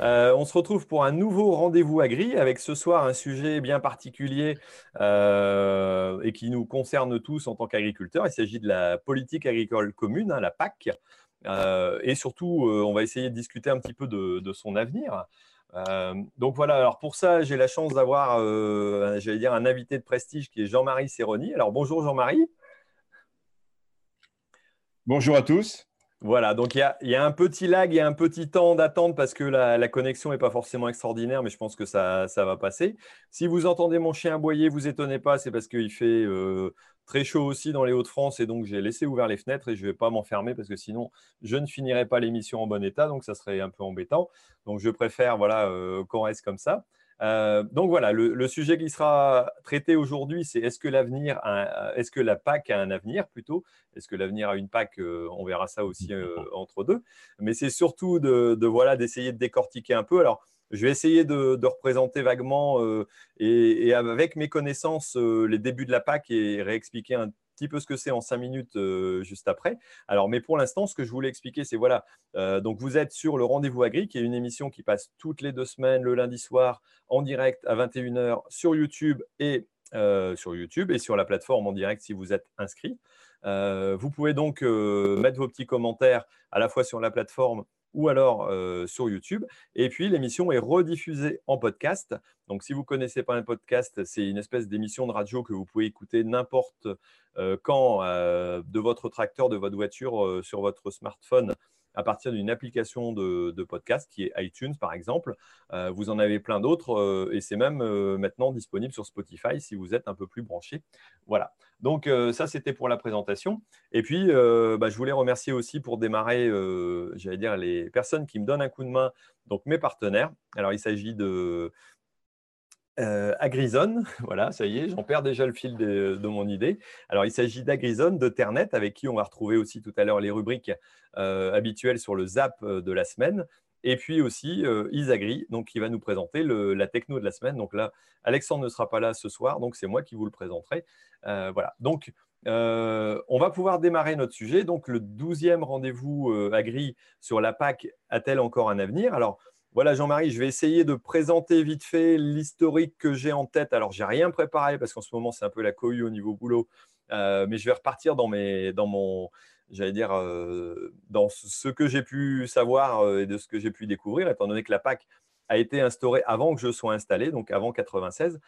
euh, on se retrouve pour un nouveau rendez-vous agri avec ce soir un sujet bien particulier euh, et qui nous concerne tous en tant qu'agriculteurs. Il s'agit de la politique agricole commune, hein, la PAC. Euh, et surtout, on va essayer de discuter un petit peu de, son avenir. donc voilà, alors pour ça, j'ai la chance d'avoir, un invité de prestige qui est Jean-Marie Serroni. Alors bonjour Jean-Marie. Bonjour à tous. Voilà, donc il y a, un petit lag, il y a un petit temps d'attente parce que la, connexion n'est pas forcément extraordinaire, mais je pense que ça, va passer. Si vous entendez mon chien aboyer, vous étonnez pas, c'est parce qu'il fait euh, très chaud aussi dans les Hauts-de-France et donc j'ai laissé ouvert les fenêtres et je ne vais pas m'enfermer parce que sinon je ne finirai pas l'émission en bon état, donc ça serait un peu embêtant. Donc je préfère voilà, euh, qu'on reste comme ça. Euh, donc voilà, le, sujet qui sera traité aujourd'hui, c'est est-ce que l'avenir, est-ce que la PAC a un avenir plutôt? Est-ce que l'avenir a une PAC euh, On verra ça aussi euh, entre deux. Mais c'est surtout de, voilà d'essayer de décortiquer un peu. Alors, je vais essayer de, représenter vaguement et, avec mes connaissances les débuts de la PAC et réexpliquer un petit peu ce que c'est en cinq minutes euh, juste après. Alors, mais pour l'instant, ce que je voulais expliquer, c'est voilà. Euh, donc, vous êtes sur le Rendez-vous Agri, qui est une émission qui passe toutes les deux semaines, le lundi soir, en direct à 21h sur YouTube et euh, sur YouTube et sur la plateforme en direct si vous êtes inscrit. vous pouvez donc mettre vos petits commentaires à la fois sur la plateforme ou alors sur YouTube. Et puis, l'émission est rediffusée en podcast. Donc, si vous ne connaissez pas un podcast, c'est une espèce d'émission de radio que vous pouvez écouter n'importe quand de votre tracteur, de votre voiture, sur votre smartphone à partir d'une application de, podcast qui est iTunes par exemple. Euh, vous en avez plein d'autres euh, et c'est même euh, maintenant disponible sur Spotify si vous êtes un peu plus branché. Voilà. Donc ça c'était pour la présentation. Et puis bah, je voulais remercier aussi pour démarrer, j'allais dire les personnes qui me donnent un coup de main, donc mes partenaires. Alors il s'agit de euh, Agrizone, voilà, ça y est, j'en perds déjà le fil de, mon idée. Alors, il s'agit d'Agrizone, de Ternet, avec qui on va retrouver aussi tout à l'heure les rubriques euh, habituelles sur le zap euh, de la semaine. Et puis aussi Isagri, donc qui va nous présenter la techno de la semaine. Donc là, Alexandre ne sera pas là ce soir, donc c'est moi qui vous le présenterai. voilà. Donc, on va pouvoir démarrer notre sujet. Donc, le 12e rendez-vous Agri sur la PAC a-t-elle encore un avenir? Alors, voilà, Jean-Marie, je vais essayer de présenter vite fait l'historique que j'ai en tête. Alors, j'ai rien préparé parce qu'en ce moment, c'est un peu la cohue au niveau boulot. Euh, mais je vais repartir dans, mes, dans mon, j'allais dire, euh, dans ce que j'ai pu savoir euh, et de ce que j'ai pu découvrir, étant donné que la PAC a été instaurée avant que je sois installé, donc avant 96.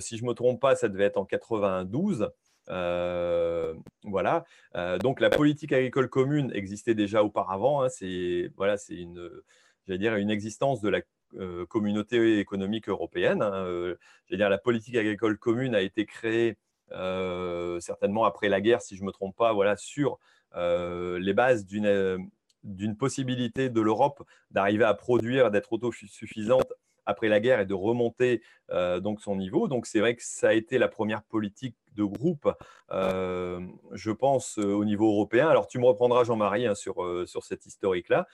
si je ne me trompe pas, ça devait être en 92. voilà. donc la politique agricole commune existait déjà auparavant. Hein. c'est voilà, c'est une j'allais dire, une existence de la euh, communauté économique européenne. Hein, euh, dire, la politique agricole commune a été créée euh, certainement après la guerre, si je ne me trompe pas, voilà, sur les bases d'une possibilité de l'Europe d'arriver à produire, d'être autosuffisante après la guerre et de remonter donc son niveau. Donc c'est vrai que ça a été la première politique de groupe, je pense, au niveau européen. Alors tu me reprendras, Jean-Marie, hein, sur, sur cette historique-là.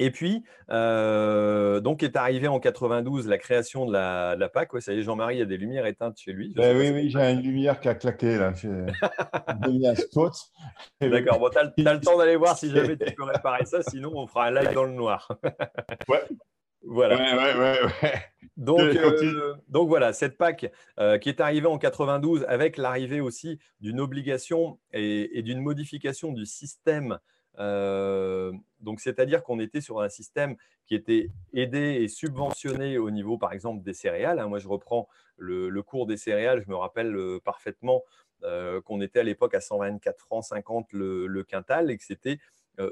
Et puis, euh, donc est arrivé en 92 la création de la, PAC. ça y est, Jean-Marie, il y a des lumières éteintes chez lui. Ben oui, oui, j'ai une lumière qui a claqué là. J'ai un spot. D'accord, bon, tu as, le temps d'aller voir si jamais tu peux réparer ça, sinon on fera un live dans le noir. ouais. Voilà. Ouais, ouais, ouais, donc, euh, donc voilà, cette PAC euh, qui est arrivée en 92 avec l'arrivée aussi d'une obligation et d'une modification du système euh, donc, c'est-à-dire qu'on était sur un système qui était aidé et subventionné au niveau, par exemple, des céréales. Hein. Moi, je reprends le, cours des céréales. Je me rappelle euh, parfaitement euh, qu'on était à l'époque à 124 francs 50 le, quintal et que c'était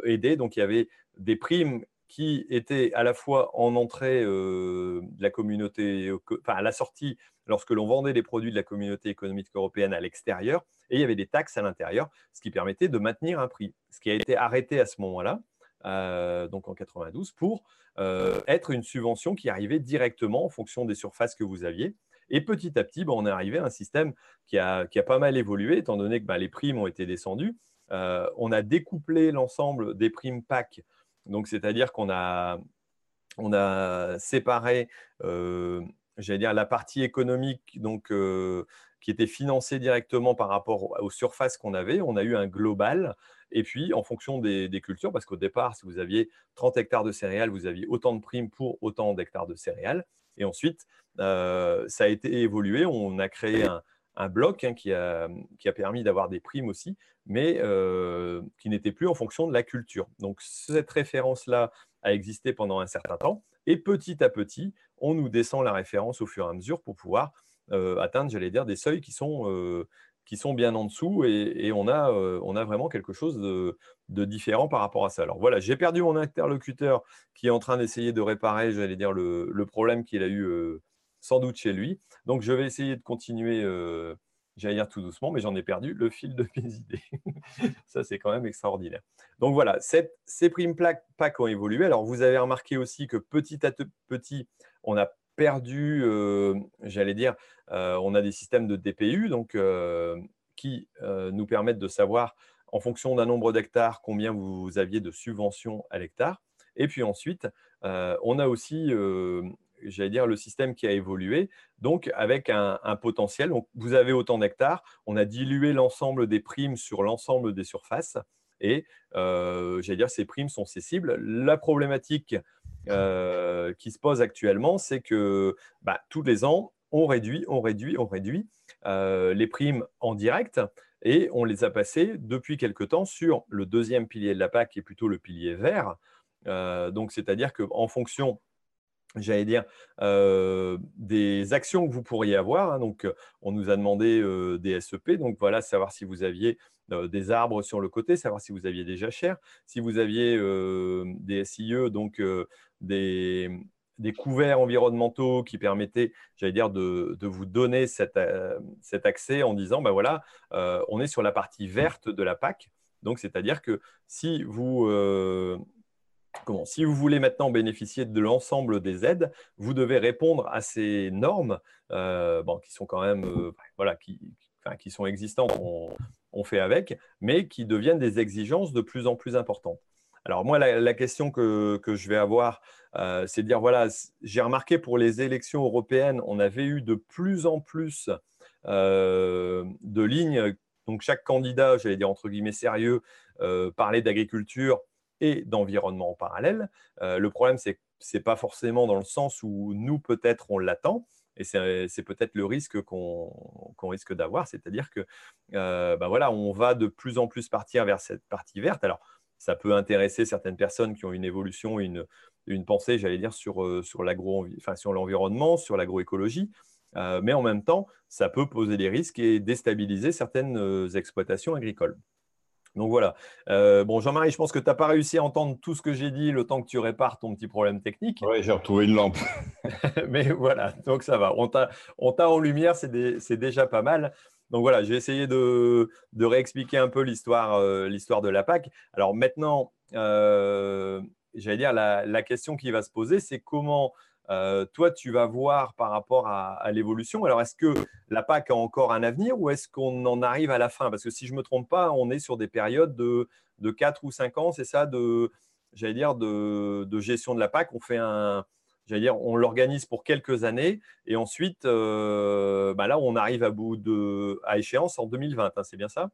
aidé. Donc, il y avait des primes qui étaient à la fois en entrée de la communauté, enfin à la sortie, lorsque l'on vendait des produits de la communauté économique européenne à l'extérieur, et il y avait des taxes à l'intérieur, ce qui permettait de maintenir un prix. Ce qui a été arrêté à ce moment-là, euh, donc en 92, pour euh, être une subvention qui arrivait directement en fonction des surfaces que vous aviez. Et petit à petit, on est arrivé à un système qui a, pas mal évolué, étant donné que bah, les primes ont été descendues. on a découplé l'ensemble des primes PAC, donc c'est-à-dire qu'on a, a séparé j'allais dire, la partie économique donc, qui était financée directement par rapport aux surfaces qu'on avait. On a eu un global. Et puis, en fonction des, cultures, parce qu'au départ, si vous aviez 30 hectares de céréales, vous aviez autant de primes pour autant d'hectares de céréales. Et ensuite, ça a été évolué. On a créé un, bloc hein, qui, a, permis d'avoir des primes aussi, mais qui n'était plus en fonction de la culture. Donc, cette référence-là a existé pendant un certain temps. Et petit à petit, on nous descend la référence au fur et à mesure pour pouvoir euh, atteindre, j'allais dire, des seuils qui sont, euh, qui sont bien en dessous et, on, a, euh, on a vraiment quelque chose de, différent par rapport à ça. Alors voilà, j'ai perdu mon interlocuteur qui est en train d'essayer de réparer, j'allais dire, le, le problème qu'il a eu sans doute chez lui. Donc je vais essayer de continuer j'allais dire tout doucement, mais j'en ai perdu le fil de mes idées. ça, c'est quand même extraordinaire. Donc voilà, ces primes PAC ont évolué. Alors, vous avez remarqué aussi que petit à petit, on a perdu, euh, j'allais dire, euh, on a des systèmes de DPU donc, euh, qui nous permettent de savoir, en fonction d'un nombre d'hectares, combien vous aviez de subventions à l'hectare. Et puis ensuite, on a aussi j'allais dire, le système qui a évolué, donc avec un, potentiel. Vous avez autant d'hectares, on a dilué l'ensemble des primes sur l'ensemble des surfaces, et j'allais dire, ces primes sont cessibles. La problématique euh, qui se pose actuellement, c'est que bah, tous les ans, on réduit, on réduit, on réduit euh, les primes en direct, et on les a passées depuis quelque temps sur le deuxième pilier de la PAC, qui est plutôt le pilier vert. donc, c'est-à-dire qu'en fonction j'allais dire, euh, des actions que vous pourriez avoir. Hein. donc, on nous a demandé euh, des SEP. Donc, voilà, savoir si vous aviez euh, des arbres sur le côté, savoir si vous aviez des jachères, si vous aviez des SIE, donc des, couverts environnementaux qui permettaient, j'allais dire, de, vous donner cet, cet, accès en disant, ben voilà, on est sur la partie verte de la PAC. Donc, c'est-à-dire que si vous si vous voulez maintenant bénéficier de l'ensemble des aides, vous devez répondre à ces normes euh, qui sont quand même euh, voilà, qui, sont existantes, on, fait avec, mais qui deviennent des exigences de plus en plus importantes. Alors moi, la, question que, je vais avoir, euh, c'est de dire, voilà, j'ai remarqué pour les élections européennes, on avait eu de plus en plus de lignes. Donc chaque candidat, j'allais dire entre guillemets sérieux, parlait d'agriculture et d'environnement en parallèle. Euh, le problème, c'est que ce n'est pas forcément dans le sens où nous, peut-être, on l'attend. Et c'est peut-être le risque qu'on risque d'avoir, c'est-à-dire que euh, bah voilà, on va de plus en plus partir vers cette partie verte. Alors, ça peut intéresser certaines personnes qui ont une évolution, une, une pensée, j'allais dire, sur, euh, sur l'environnement, sur l'agroécologie. mais en même temps, ça peut poser des risques et déstabiliser certaines exploitations agricoles. Donc voilà. Euh, bon, Jean-Marie, je pense que tu n'as pas réussi à entendre tout ce que j'ai dit le temps que tu répares ton petit problème technique. Oui, j'ai retrouvé une lampe. Mais voilà, donc ça va. On t'a en lumière, c'est déjà pas mal. Donc voilà, j'ai essayé de, réexpliquer un peu l'histoire euh, de la PAC. Alors maintenant, euh, j'allais dire, la, question qui va se poser, c'est comment euh, toi, tu vas voir par rapport à, l'évolution. Alors, est-ce que la PAC a encore un avenir ou est-ce qu'on en arrive à la fin? Parce que si je ne me trompe pas, on est sur des périodes de, de 4 ou 5 ans, c'est ça, de, dire, de, gestion de la PAC. On fait un, on l'organise pour quelques années et ensuite, euh, bah là, on arrive à bout de, à échéance en 2020. Hein, c'est bien ça?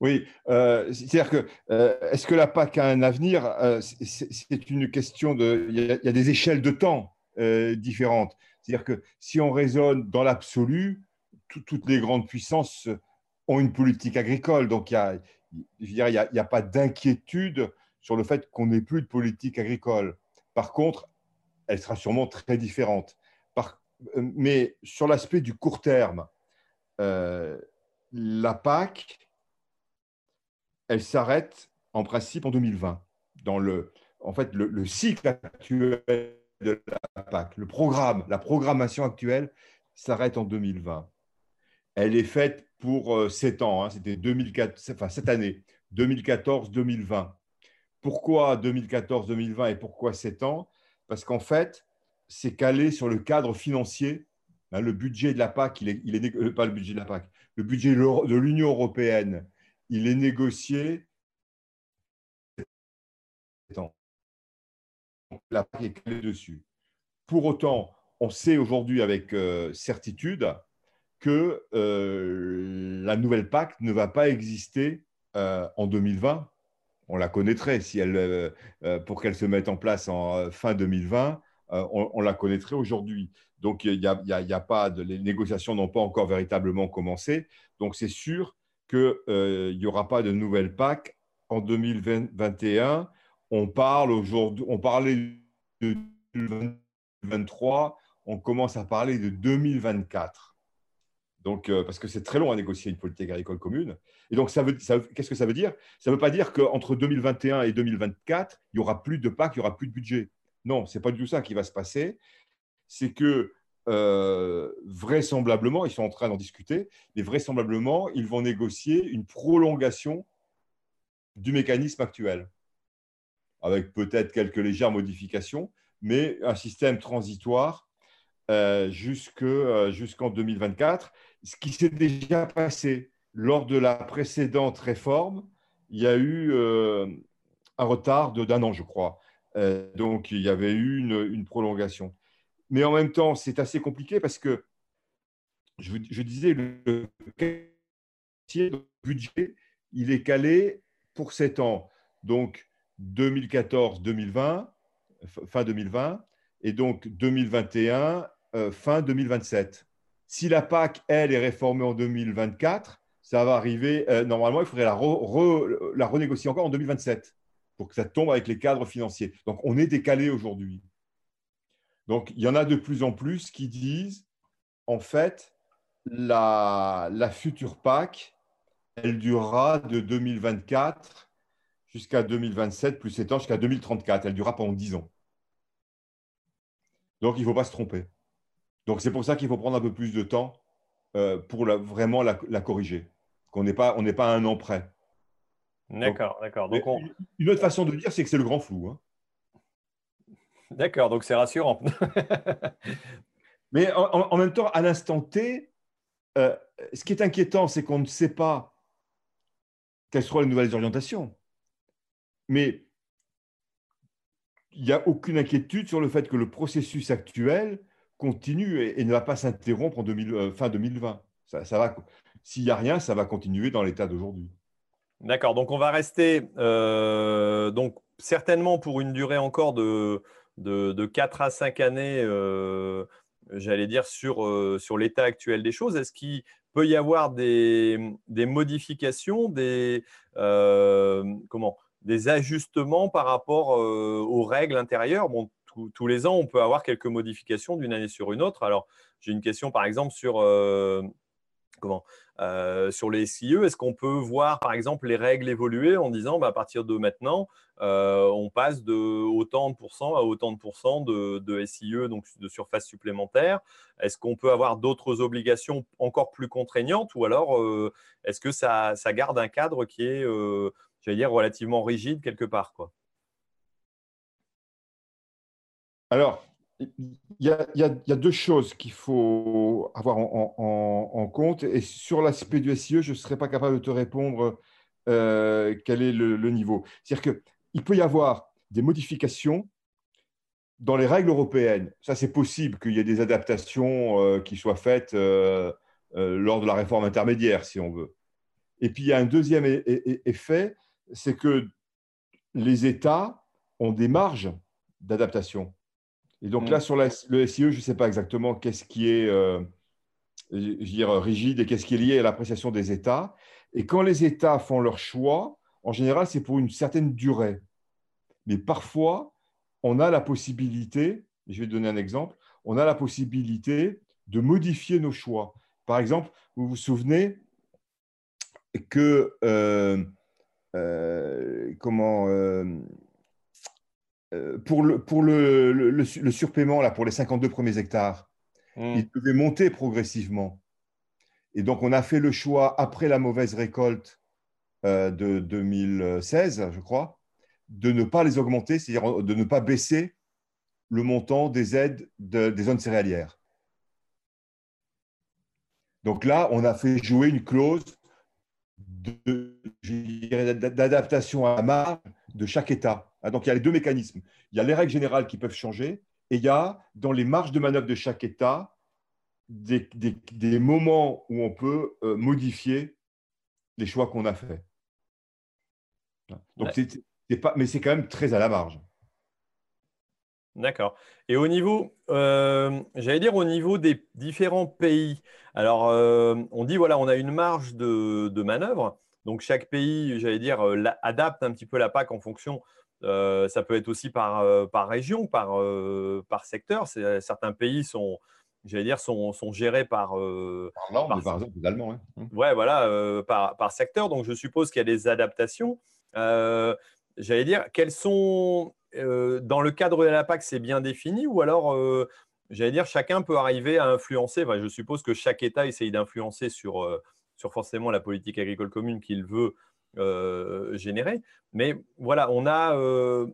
Oui, euh, c'est-à-dire que euh, est-ce que la PAC a un avenir? C'est une question de. Il y, a, des échelles de temps différentes. C'est-à-dire que si on raisonne dans l'absolu, toutes les grandes puissances ont une politique agricole. Donc il n'y a, a, pas d'inquiétude sur le fait qu'on n'ait plus de politique agricole. Par contre, elle sera sûrement très différente. mais sur l'aspect du court terme, la PAC elle s'arrête en principe en 2020. Dans le, en fait, le, cycle actuel de la PAC, le programme, la programmation actuelle s'arrête en 2020. Elle est faite pour 7 euh, ans, hein, c'était enfin, cette année, 2014-2020. Pourquoi 2014-2020 et pourquoi 7 ans? Parce qu'en fait, c'est calé sur le cadre financier. Hein, le budget de la PAC, il est, il euh, pas le budget de la PAC, le budget de l'Union européenne, il est négocié. La PAC est calée dessus. Pour autant, on sait aujourd'hui avec euh, certitude que euh, la nouvelle PAC ne va pas exister en 2020. On la connaîtrait si elle, pour qu'elle se mette en place en fin 2020 euh, on, la connaîtrait aujourd'hui. Donc, il y a, pas de, les négociations n'ont pas encore véritablement commencé. Donc, c'est sûr qu'il euh, n'y aura pas de nouvelle PAC en 2021. On parle aujourd'hui, on parlait de 2023, on commence à parler de 2024. Donc, euh, parce que c'est très long à négocier une politique agricole commune. Et donc, ça veut, qu'est-ce que ça veut dire? Ça ne veut pas dire qu'entre 2021 et 2024, il n'y aura plus de PAC, il n'y aura plus de budget. Non, ce n'est pas du tout ça qui va se passer. C'est que euh, vraisemblablement, ils sont en train d'en discuter, mais vraisemblablement, ils vont négocier une prolongation du mécanisme actuel, avec peut-être quelques légères modifications, mais un système transitoire euh, euh, jusqu'en 2024. Ce qui s'est déjà passé lors de la précédente réforme, il y a eu un retard d'un an, je crois. Euh, donc, il y avait eu une, prolongation. Mais en même temps, c'est assez compliqué parce que, je, disais, le budget, il est calé pour 7 ans. Donc, 2014-2020, fin 2020, et donc 2021, euh, fin 2027. Si la PAC, elle, est réformée en 2024, ça va arriver, euh, normalement, il faudrait la, renégocier encore en 2027 pour que ça tombe avec les cadres financiers. Donc, on est décalé aujourd'hui. Donc, il y en a de plus en plus qui disent, en fait, la, la future PAC, elle durera de 2024 jusqu'à 2027, plus 7 ans, jusqu'à 2034. Elle durera pendant 10 ans. Donc, il ne faut pas se tromper. Donc, c'est pour ça qu'il faut prendre un peu plus de temps euh, pour vraiment la, la corriger. Qu'on n'est pas, on pas à un an près. D'accord, d'accord. Donc Une autre façon de dire, c'est que c'est le grand flou. Hein. D'accord, donc c'est rassurant. Mais en, même temps, à l'instant T, euh, ce qui est inquiétant, c'est qu'on ne sait pas quelles seront les nouvelles orientations. Mais il n'y a aucune inquiétude sur le fait que le processus actuel continue et, ne va pas s'interrompre en euh, fin 2020. Ça, va, s'il n'y a rien, ça va continuer dans l'état d'aujourd'hui. D'accord, donc on va rester euh, donc certainement pour une durée encore de, de, 4 à 5 années, euh, j'allais dire, sur, sur l'état actuel des choses. Est-ce qu'il peut y avoir des, des modifications, des, comment, des ajustements par rapport aux règles intérieures? Tous les ans, on peut avoir quelques modifications d'une année sur une autre. Alors, j'ai une question par exemple sur comment euh, sur les SIE, est-ce qu'on peut voir par exemple les règles évoluer en disant bah, à partir de maintenant, euh, on passe de autant de pourcents à autant de pourcents de, SIE, donc de surface supplémentaire? Est-ce qu'on peut avoir d'autres obligations encore plus contraignantes? Ou alors euh, est-ce que ça, garde un cadre qui est, j'allais dire, relativement rigide quelque part Alors, il y, a, deux choses qu'il faut avoir en, compte. Et sur l'aspect du SIE, je ne serais pas capable de te répondre euh, quel est le, niveau. C'est-à-dire qu'il peut y avoir des modifications dans les règles européennes. Ça, c'est possible qu'il y ait des adaptations euh, qui soient faites euh, lors de la réforme intermédiaire, si on veut. Et puis, il y a un deuxième effet, c'est que les États ont des marges d'adaptation. Et donc là, sur le SIE, je ne sais pas exactement qu'est-ce qui est euh, dire, rigide et qu'est-ce qui est lié à l'appréciation des États. Et quand les États font leur choix, en général, c'est pour une certaine durée. Mais parfois, on a la possibilité, je vais donner un exemple, on a la possibilité de modifier nos choix. Par exemple, vous vous souvenez que euh, euh, comment pour, le, pour le, le, surpaiement, là, pour les 52 premiers hectares, hmm. il devait monter progressivement. Et donc, on a fait le choix, après la mauvaise récolte euh, de 2016, je crois, de ne pas les augmenter, c'est-à-dire de ne pas baisser le montant des aides des zones céréalières. Donc là, on a fait jouer une clause d'adaptation à la marge de chaque État. Ah, donc il y a les deux mécanismes. Il y a les règles générales qui peuvent changer et il y a dans les marges de manœuvre de chaque État des, moments où on peut euh, modifier les choix qu'on a faits. Donc, pas, mais c'est quand même très à la marge. D'accord. Et au niveau, euh, j'allais dire au niveau des différents pays. Alors, euh, on dit voilà, on a une marge de, manœuvre. Donc chaque pays, j'allais dire, adapte un petit peu la PAC en fonction. Ça peut être aussi par, par région, par, par secteur. Certains pays sont, j'allais dire, sont, sont, gérés par. par par, par exemple, les Allemands. Ouais, voilà, par, par, secteur. Donc je suppose qu'il y a des adaptations. j'allais dire, quelles sont euh, dans le cadre de la PAC, c'est bien défini ou alors, euh, j'allais dire, chacun peut arriver à influencer? Je suppose que chaque État essaye d'influencer sur, euh, sur forcément la politique agricole commune qu'il veut générer. Mais voilà, on a.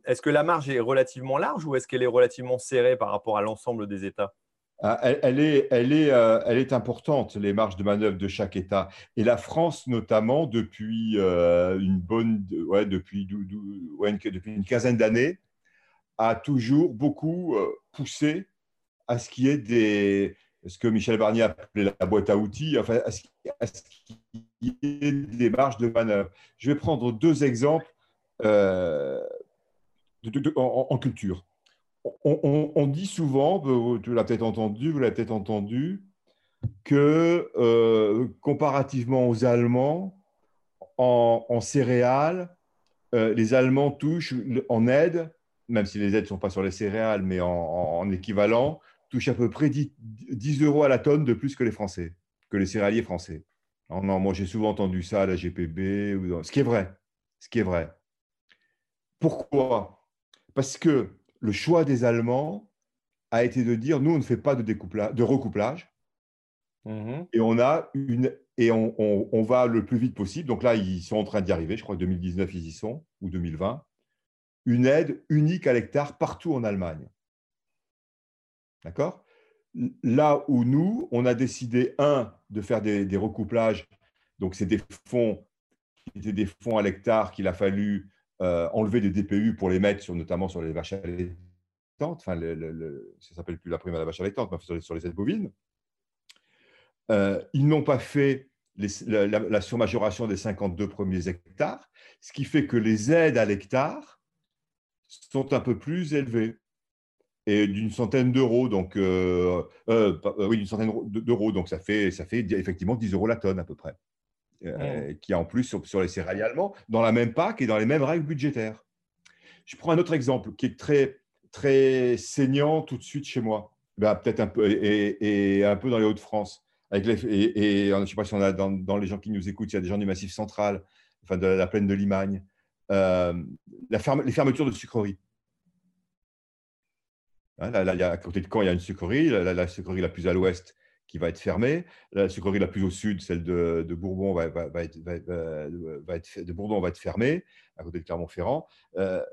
est-ce que la marge est relativement large ou est-ce qu'elle est relativement serrée par rapport à l'ensemble des États? Ah, elle, est, elle, est, elle, est, importante, les marges de manœuvre de chaque État. Et la France, notamment, depuis, une, bonne, ouais, depuis, depuis une quinzaine d'années, a toujours beaucoup euh, poussé à ce qui est des, ce que Michel Barnier appelait la boîte à outils, enfin, à ce, qui est des marges de manœuvre. Je vais prendre deux exemples euh, en, culture. On, dit souvent, peut-être entendu, vous l'avez peut-être entendu, que euh, comparativement aux Allemands, en, céréales, les Allemands touchent en aide même si les aides ne sont pas sur les céréales, mais en, équivalent, touche à peu près 10, euros à la tonne de plus que les Français, que les céréaliers français. Non, moi j'ai souvent entendu ça à la GPB, ou ce qui est vrai. Ce qui est vrai. Pourquoi? Parce que le choix des Allemands a été de dire nous, on ne fait pas de, de recouplage, mmh et on a une et on, on, va le plus vite possible. Donc là, ils sont en train d'y arriver. Je crois que 2019, ils y sont, ou 2020 une aide unique à l'hectare partout en Allemagne. D'accord? Là où nous, on a décidé, un, de faire des, recouplages, donc c'est des fonds qui étaient des fonds à l'hectare qu'il a fallu euh, enlever des DPU pour les mettre notamment sur les vaches allaitantes, enfin, s'appelle plus la prime à la vache allaitante, mais sur les, aides bovines. Euh, ils n'ont pas fait la, la surmajoration des 52 premiers hectares, ce qui fait que les aides à l'hectare sont un peu plus élevés et d'une centaine d'euros, donc euh, euh, euh, oui, d'une centaine d'euros, donc ça fait, ça fait effectivement 10 euros la tonne à peu près, mmh. qui est en plus sur, les céréales allemands, dans la même PAC et dans les mêmes règles budgétaires. Je prends un autre exemple qui est très, très saignant tout de suite chez moi, ben, peut-être un peu, et, un peu dans les Hauts-de-France. Avec les, et, je ne sais pas si on a dans, dans, les gens qui nous écoutent, il y a des gens du Massif central, enfin de la plaine de Limagne. La les fermetures de sucreries. Hein, là, à côté de Caen, il y a une sucrerie, la, sucrerie la plus à l'ouest qui va être fermée, la sucrerie la plus au sud, celle de, Bourbon, va, être, de Bourdon va être fermée, à côté de Clermont-Ferrand. Euh,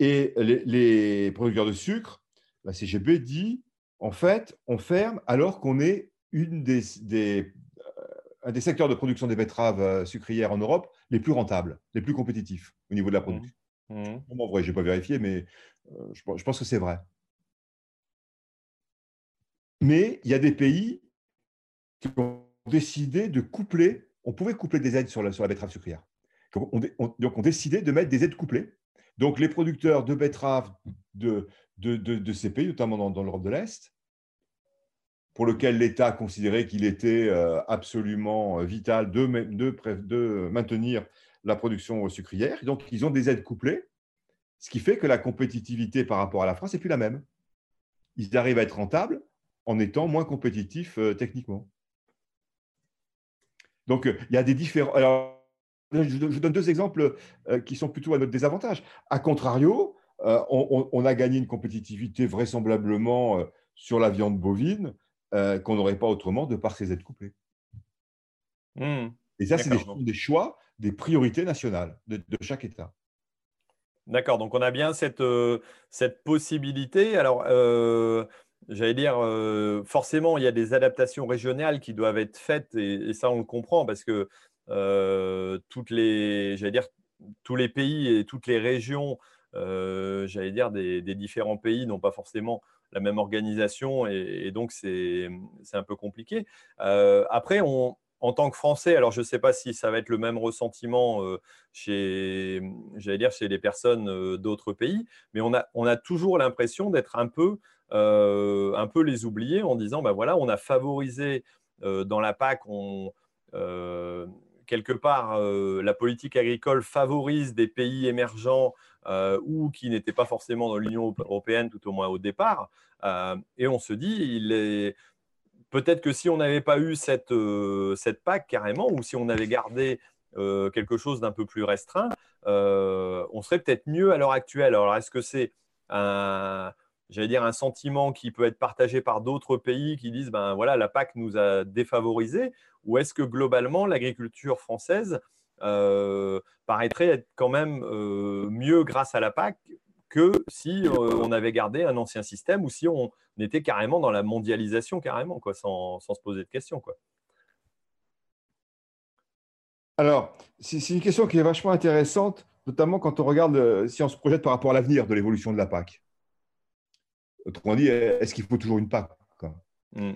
et les, producteurs de sucre, la CGB dit, en fait, on ferme alors qu'on est une des, des, un des secteurs de production des betteraves euh, sucrières en Europe les plus rentables, les plus compétitifs au niveau de la mmh. production. Mmh. en vrai, je n'ai pas vérifié, mais euh, je, pense que c'est vrai. Mais il y a des pays qui ont décidé de coupler, on pouvait coupler des aides sur la, sur la betterave sucrière. Donc on, donc, on décidé de mettre des aides couplées. Donc, les producteurs de betteraves de, de, de, ces pays, notamment dans l'Europe de l'Est, pour lequel l'État a considéré qu'il était euh, absolument vital de, de, maintenir la production sucrière. Donc, ils ont des aides couplées, ce qui fait que la compétitivité par rapport à la France n'est plus la même. Ils arrivent à être rentables en étant moins compétitifs euh, techniquement. Donc, il y a des différents. Alors, je, donne deux exemples qui sont plutôt à notre désavantage. A contrario, on, a gagné une compétitivité vraisemblablement sur la viande bovine euh, qu'on n'aurait pas autrement de par ces aides couplées. Mmh. Et ça, c'est des, choix, des priorités nationales de, chaque État. D'accord, donc on a bien cette, cette possibilité. Alors, j'allais dire, forcément, il y a des adaptations régionales qui doivent être faites, et, ça, on le comprend, parce que toutes les, j'allais dire, tous les pays et toutes les régions, j'allais dire, des, différents pays n'ont pas forcément la même organisation, et, donc c'est un peu compliqué. après, on, en tant que Français, alors je ne sais pas si ça va être le même ressentiment chez, j'allais dire, chez les personnes d'autres pays, mais on a, on a toujours l'impression d'être un peu un peu les oublier en disant, ben voilà, on a favorisé euh, dans la PAC, on, euh, quelque part, la politique agricole favorise des pays émergents ou qui n'étaient pas forcément dans l'Union européenne, tout au moins au départ. et on se dit, il est peut-être que si on n'avait pas eu cette, cette PAC carrément, ou si on avait gardé quelque chose d'un peu plus restreint, on serait peut-être mieux à l'heure actuelle. Alors, est-ce que c'est un, j'allais dire, un sentiment qui peut être partagé par d'autres pays qui disent, ben voilà, la PAC nous a défavorisés, ou est-ce que globalement, l'agriculture française euh, paraîtrait être quand même euh, mieux grâce à la PAC que si euh, on avait gardé un ancien système ou si on était carrément dans la mondialisation, carrément, quoi, sans, sans se poser de questions. Quoi? Alors, c'est une question qui est vachement intéressante, notamment quand on regarde, si on se projette par rapport à l'avenir de l'évolution de la PAC. Autrement dit, est-ce qu'il faut toujours une PAC mm.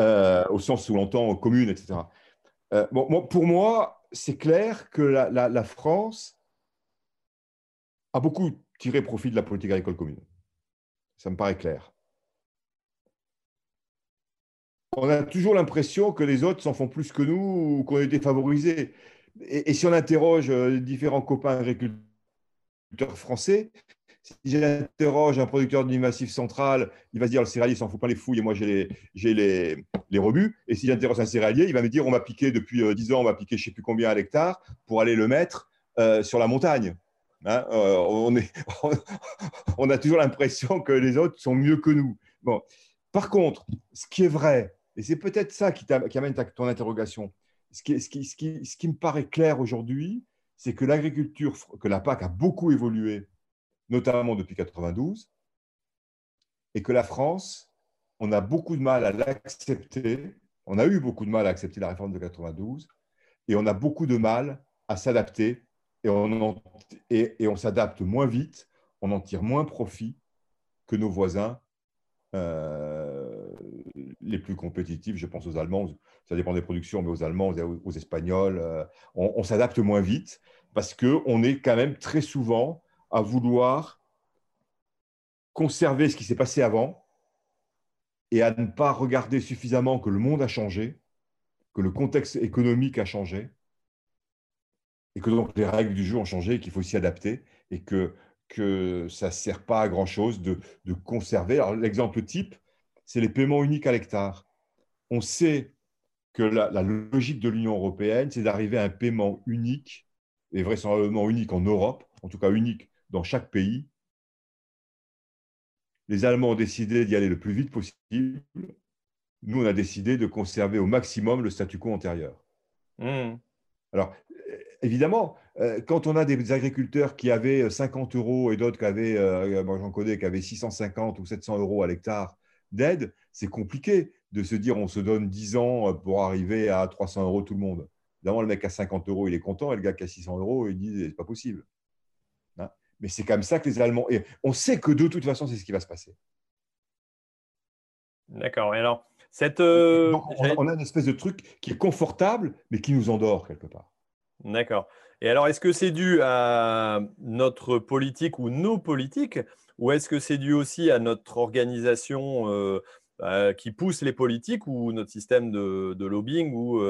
euh, Au sens où l'entend commune, etc. Euh, bon, pour moi, c'est clair que la, France a beaucoup tiré profit de la politique agricole commune. Ça me paraît clair. On a toujours l'impression que les autres s'en font plus que nous ou qu'on est défavorisés. Et, et, si on interroge euh, différents copains agriculteurs français, si j'interroge un producteur du massif central, il va se dire le céréalier s'en fout pas les fouilles et moi j'ai les, les, les, rebuts. Et si j'interroge un céréalier, il va me dire on m'a piqué depuis 10 euh, ans, on m'a piqué je ne sais plus combien à l'hectare pour aller le mettre euh, sur la montagne. Hein, euh, on, est, on, a toujours l'impression que les autres sont mieux que nous. Bon. Par contre, ce qui est vrai, et c'est peut-être ça qui, amène ton interrogation, ce qui, ce, qui, ce, ce qui me paraît clair aujourd'hui, c'est que l'agriculture, que la PAC a beaucoup évolué notamment depuis 92, et que la France, on a beaucoup de mal à l'accepter, on a eu beaucoup de mal à accepter la réforme de 92, et on a beaucoup de mal à s'adapter, et on, et, on s'adapte moins vite, on en tire moins profit que nos voisins euh, les plus compétitifs, je pense aux Allemands, ça dépend des productions, mais aux Allemands, aux, Espagnols, euh, on, on s'adapte moins vite parce qu'on est quand même très souvent à vouloir conserver ce qui s'est passé avant et à ne pas regarder suffisamment que le monde a changé, que le contexte économique a changé, et que donc les règles du jeu ont changé, qu'il faut s'y adapter, et que, que ça ne sert pas à grand-chose de, conserver. Alors l'exemple type, c'est les paiements uniques à l'hectare. On sait que la logique de l'Union européenne, c'est d'arriver à un paiement unique, et vraisemblablement unique en Europe, en tout cas unique dans chaque pays. Les Allemands ont décidé d'y aller le plus vite possible. Nous, on a décidé de conserver au maximum le statu quo antérieur. Hmm. Alors, évidemment, euh, quand on a des agriculteurs qui avaient 50 euros et d'autres qui avaient, euh, moi j'en connais, qui avaient 650 ou 700 euros à l'hectare d'aide, c'est compliqué de se dire on se donne 10 ans pour arriver à 300 euros tout le monde. Évidemment, le mec à 50 euros, il est content, et le gars qui a 600 euros, il dit c'est pas possible mais c'est comme ça que les Allemands. Et on sait que de toute façon, c'est ce qui va se passer. D'accord. Et alors, cette. Euh, on, a une espèce de truc qui est confortable, mais qui nous endort quelque part. D'accord. Et alors, est-ce que c'est dû à notre politique ou nos politiques, ou est-ce que c'est dû aussi à notre organisation euh, euh, qui pousse les politiques ou notre système de, lobbying, ou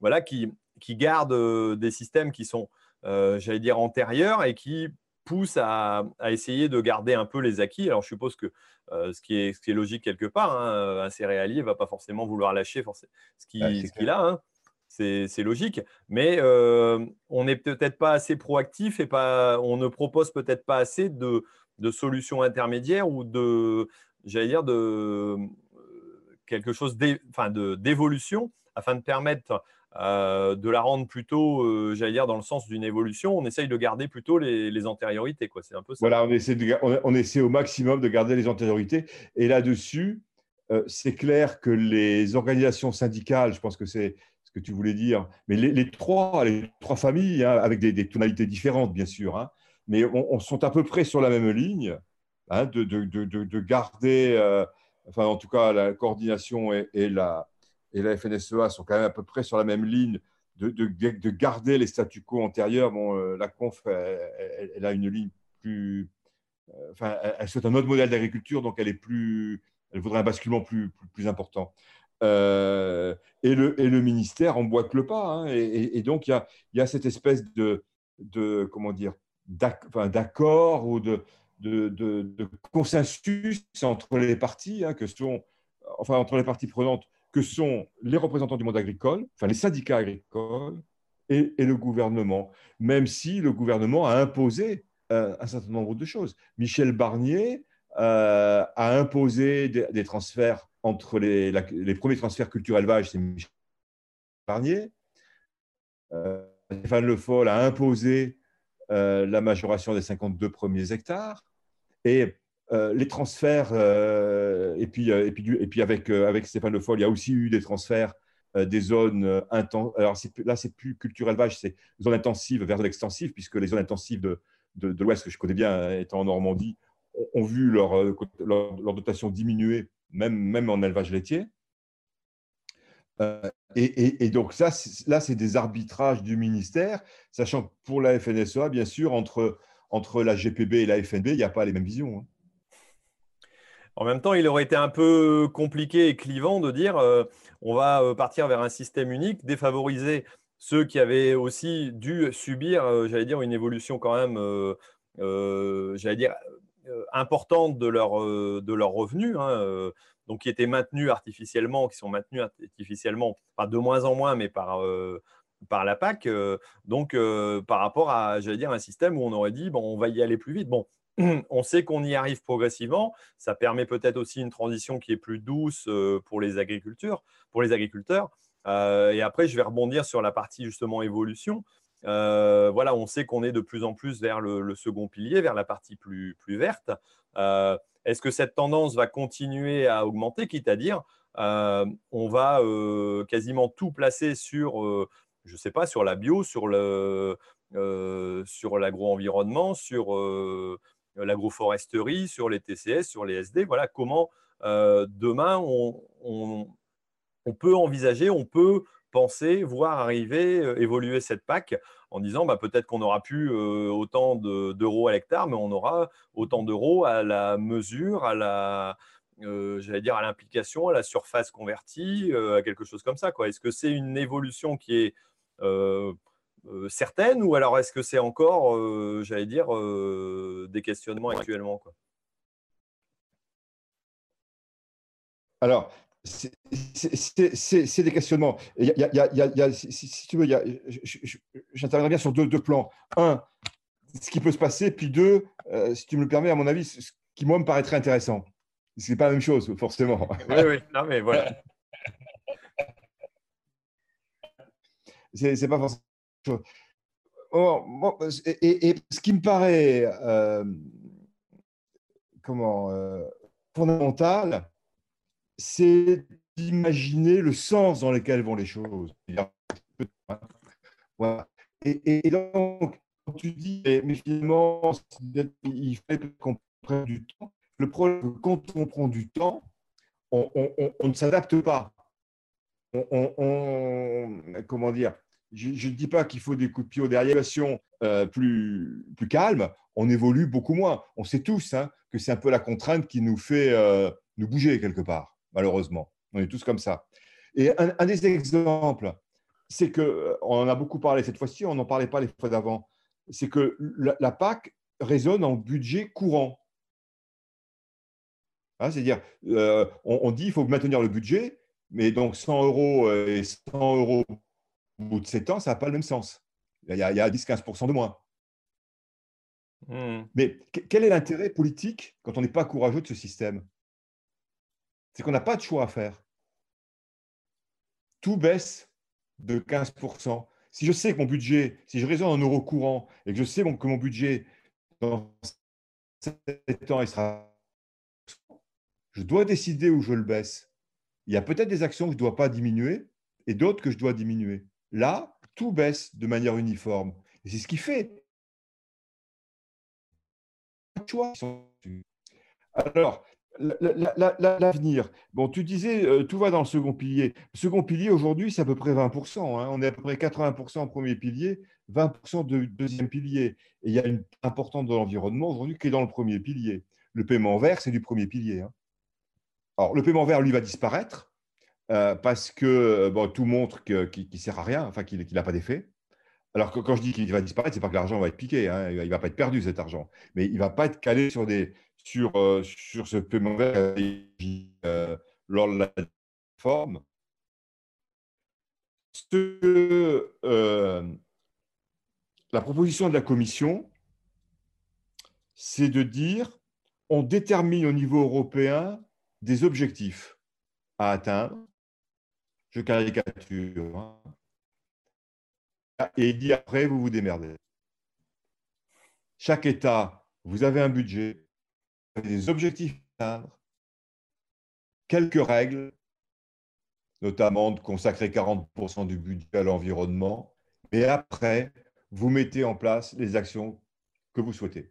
voilà, qui, qui garde des systèmes qui sont, j'allais dire, antérieurs et qui pousse à, essayer de garder un peu les acquis. Alors, je suppose que euh, ce, qui est, ce, qui est, logique quelque part, hein, un céréalier ne va pas forcément vouloir lâcher ce qu'il a. Hein. C'est logique. Mais euh, on n'est peut-être pas assez proactif et pas, on ne propose peut-être pas assez de, de, solutions intermédiaires ou de, j'allais dire, de quelque chose d'évolution afin de permettre de la rendre plutôt, j'allais dire, dans le sens d'une évolution. On essaye de garder plutôt les, antériorités. Quoi. C'est un peu ça. Voilà, on essaie, au maximum de garder les antériorités. Et là-dessus, c'est clair que les organisations syndicales, je pense que c'est ce que tu voulais dire, mais les, trois, les trois familles, hein, avec des, tonalités différentes, bien sûr, hein, mais on, sont à peu près sur la même ligne, hein, de, garder, euh, enfin en tout cas la coordination et, la, et la FNSEA sont quand même à peu près sur la même ligne de, de, garder les statu quo antérieurs. Bon, euh, la conf, elle, a une ligne plus. Euh, enfin, souhaite un autre modèle d'agriculture, donc elle est plus. Elle voudrait un basculement plus, plus, important. et, le, et le ministère emboîte le pas. et, et, donc, il y a, y a, cette espèce de, de comment dire, d'accord ou de, de, consensus entre les parties, hein, que sont, enfin entre les parties prenantes, que sont les représentants du monde agricole, enfin les syndicats agricoles et, le gouvernement, même si le gouvernement a imposé euh, un certain nombre de choses. Michel Barnier euh, a imposé des, transferts entre les, premiers transferts culture-élevage, c'est Michel Barnier. Euh, Stéphane Le Foll a imposé la majoration des 52 premiers hectares et euh, les transferts, euh, et, puis, et, puis, et puis avec, avec Stéphane Le Foll, il y a aussi eu des transferts des zones intensives. Alors là, c'est plus culture élevage, c'est zones intensives vers l'extensive, puisque les zones intensives de, de, l'Ouest, que je connais bien, étant en Normandie, ont, vu leur, leur, dotation diminuer, même, même en élevage laitier. Euh, et, donc ça, là, c'est des arbitrages du ministère, sachant que pour la FNSEA, bien sûr, entre, entre la GPB et la FNB, il n'y a pas les mêmes visions. Hein. En même temps, il aurait été un peu compliqué et clivant de dire euh, on va euh, partir vers un système unique, défavoriser ceux qui avaient aussi dû subir, j'allais dire, une évolution quand même, j'allais dire, importante de leur, de leurs revenus. Hein, donc qui étaient maintenus artificiellement, qui sont maintenus artificiellement, pas de moins en moins, mais par, euh, par la PAC. Euh, donc, euh, par rapport à, j'allais dire, un système où on aurait dit, bon, on va y aller plus vite. Bon, on sait qu'on y arrive progressivement. Ça permet peut-être aussi une transition qui est plus douce pour les agriculteurs. Pour les agriculteurs. et après, je vais rebondir sur la partie justement évolution. voilà, on sait qu'on est de plus en plus vers le, second pilier, vers la partie plus, plus verte. Est-ce que cette tendance va continuer à augmenter, quitte à dire euh, on va euh, quasiment tout placer sur, euh, je sais pas, sur la bio, sur le, sur l'agro-environnement, sur l'agroforesterie, sur les TCS, sur les SD. Voilà comment demain on, peut envisager, on peut penser, voir arriver, évoluer cette PAC en disant bah, peut-être qu'on n'aura plus autant d'euros à l'hectare, mais on aura autant d'euros à la mesure, à la, j'allais dire à l'implication, à la surface convertie, à quelque chose comme ça. Est-ce que c'est une évolution qui est certaine ou alors est-ce que c'est encore, j'allais dire, des questionnements actuellement quoi? Alors, c'est des questionnements. Si, tu veux, j'interviendrai bien sur deux, deux, plans. Un, ce qui peut se passer, puis deux, euh, si tu me le permets, à mon avis, ce qui, moi, me paraîtrait intéressant. Ce n'est pas la même chose, forcément. Oui, oui, non, mais voilà. c'est pas forcément. Et, ce qui me paraît euh, comment, euh, fondamental, c'est d'imaginer le sens dans lequel vont les choses. Et, donc, quand tu dis, mais finalement, il faut qu'on prenne du temps, le problème, quand on prend du temps, on, ne s'adapte pas. On, comment dire Je ne dis pas qu'il faut des coups de pied derrière, euh, plus, plus calme, on évolue beaucoup moins. On sait tous hein, que c'est un peu la contrainte qui nous fait euh, nous bouger quelque part malheureusement. On est tous comme ça. Et un, des exemples, c'est que, euh, on en a beaucoup parlé cette fois-ci, on n'en parlait pas les fois d'avant, c'est que la, PAC résonne en budget courant. Hein, c'est-à-dire, euh, on, dit qu'il faut maintenir le budget, mais donc 100 euros et 100 euros bout de 7 ans, ça n'a pas le même sens. Il y a, a 10-15% de moins. Hmm. Mais quel est l'intérêt politique quand on n'est pas courageux de ce système? C'est qu'on n'a pas de choix à faire. Tout baisse de 15%. Si je sais que mon budget, si je raisonne en euros courants et que je sais que mon budget dans 7 ans, il sera. Je dois décider où je le baisse. Il y a peut-être des actions que je ne dois pas diminuer et d'autres que je dois diminuer. Là, tout baisse de manière uniforme. Et c'est ce qui fait. Alors, L'avenir. Bon, tu disais, euh, tout va dans le second pilier. Le second pilier, aujourd'hui, c'est à peu près 20%. Hein. On est à peu près 80% en premier pilier, 20% de deuxième pilier. Et il y a une importante de l'environnement aujourd'hui qui est dans le premier pilier. Le paiement vert, c'est du premier pilier. Hein. Alors, le paiement vert, lui, va disparaître euh, parce que euh, bon, tout montre qu'il ne sert à rien, enfin, qu'il n'a pas d'effet. Alors, quand je dis qu'il va disparaître, ce n'est pas que l'argent va être piqué. Hein. Il ne va pas être perdu, cet argent. Mais il ne va pas être calé sur des, sur, euh, sur ce paiement euh, lors de la forme. La proposition de la Commission, c'est de dire on détermine au niveau européen des objectifs à atteindre. Je caricature. Hein. Et il dit après, vous vous démerdez. Chaque État, vous avez un budget, des objectifs à quelques règles, notamment de consacrer 40% du budget à l'environnement, et après, vous mettez en place les actions que vous souhaitez.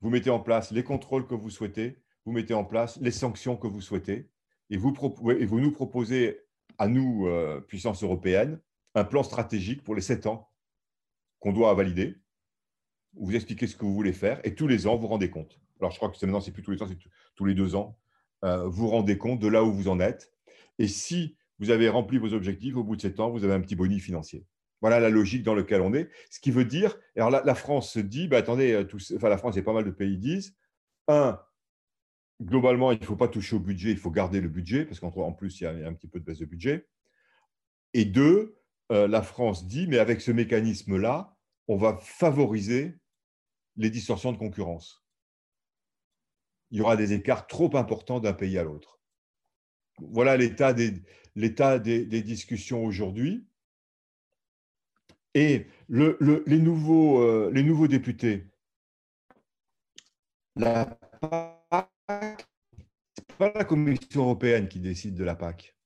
Vous mettez en place les contrôles que vous souhaitez, vous mettez en place les sanctions que vous souhaitez, et vous nous proposez à nous, euh, puissance européenne, un plan stratégique pour les sept ans qu'on doit valider. Vous expliquez ce que vous voulez faire, et tous les ans, vous rendez compte alors je crois que maintenant, c'est plus tous les ans, c'est tous les deux ans, euh, vous rendez compte de là où vous en êtes. Et si vous avez rempli vos objectifs, au bout de sept ans, vous avez un petit bonus financier. Voilà la logique dans laquelle on est. Ce qui veut dire, alors la, France se dit, bah, attendez, euh, enfin la France et pas mal de pays disent, un, globalement, il ne faut pas toucher au budget, il faut garder le budget, parce qu'en plus, il y, a, un petit peu de baisse de budget. Et deux, euh, la France dit, mais avec ce mécanisme-là, on va favoriser les distorsions de concurrence il y aura des écarts trop importants d'un pays à l'autre. Voilà l'état des, discussions aujourd'hui. Et les, nouveaux, euh, les nouveaux députés, PAC, ce pas la Commission européenne qui décide de la PAC.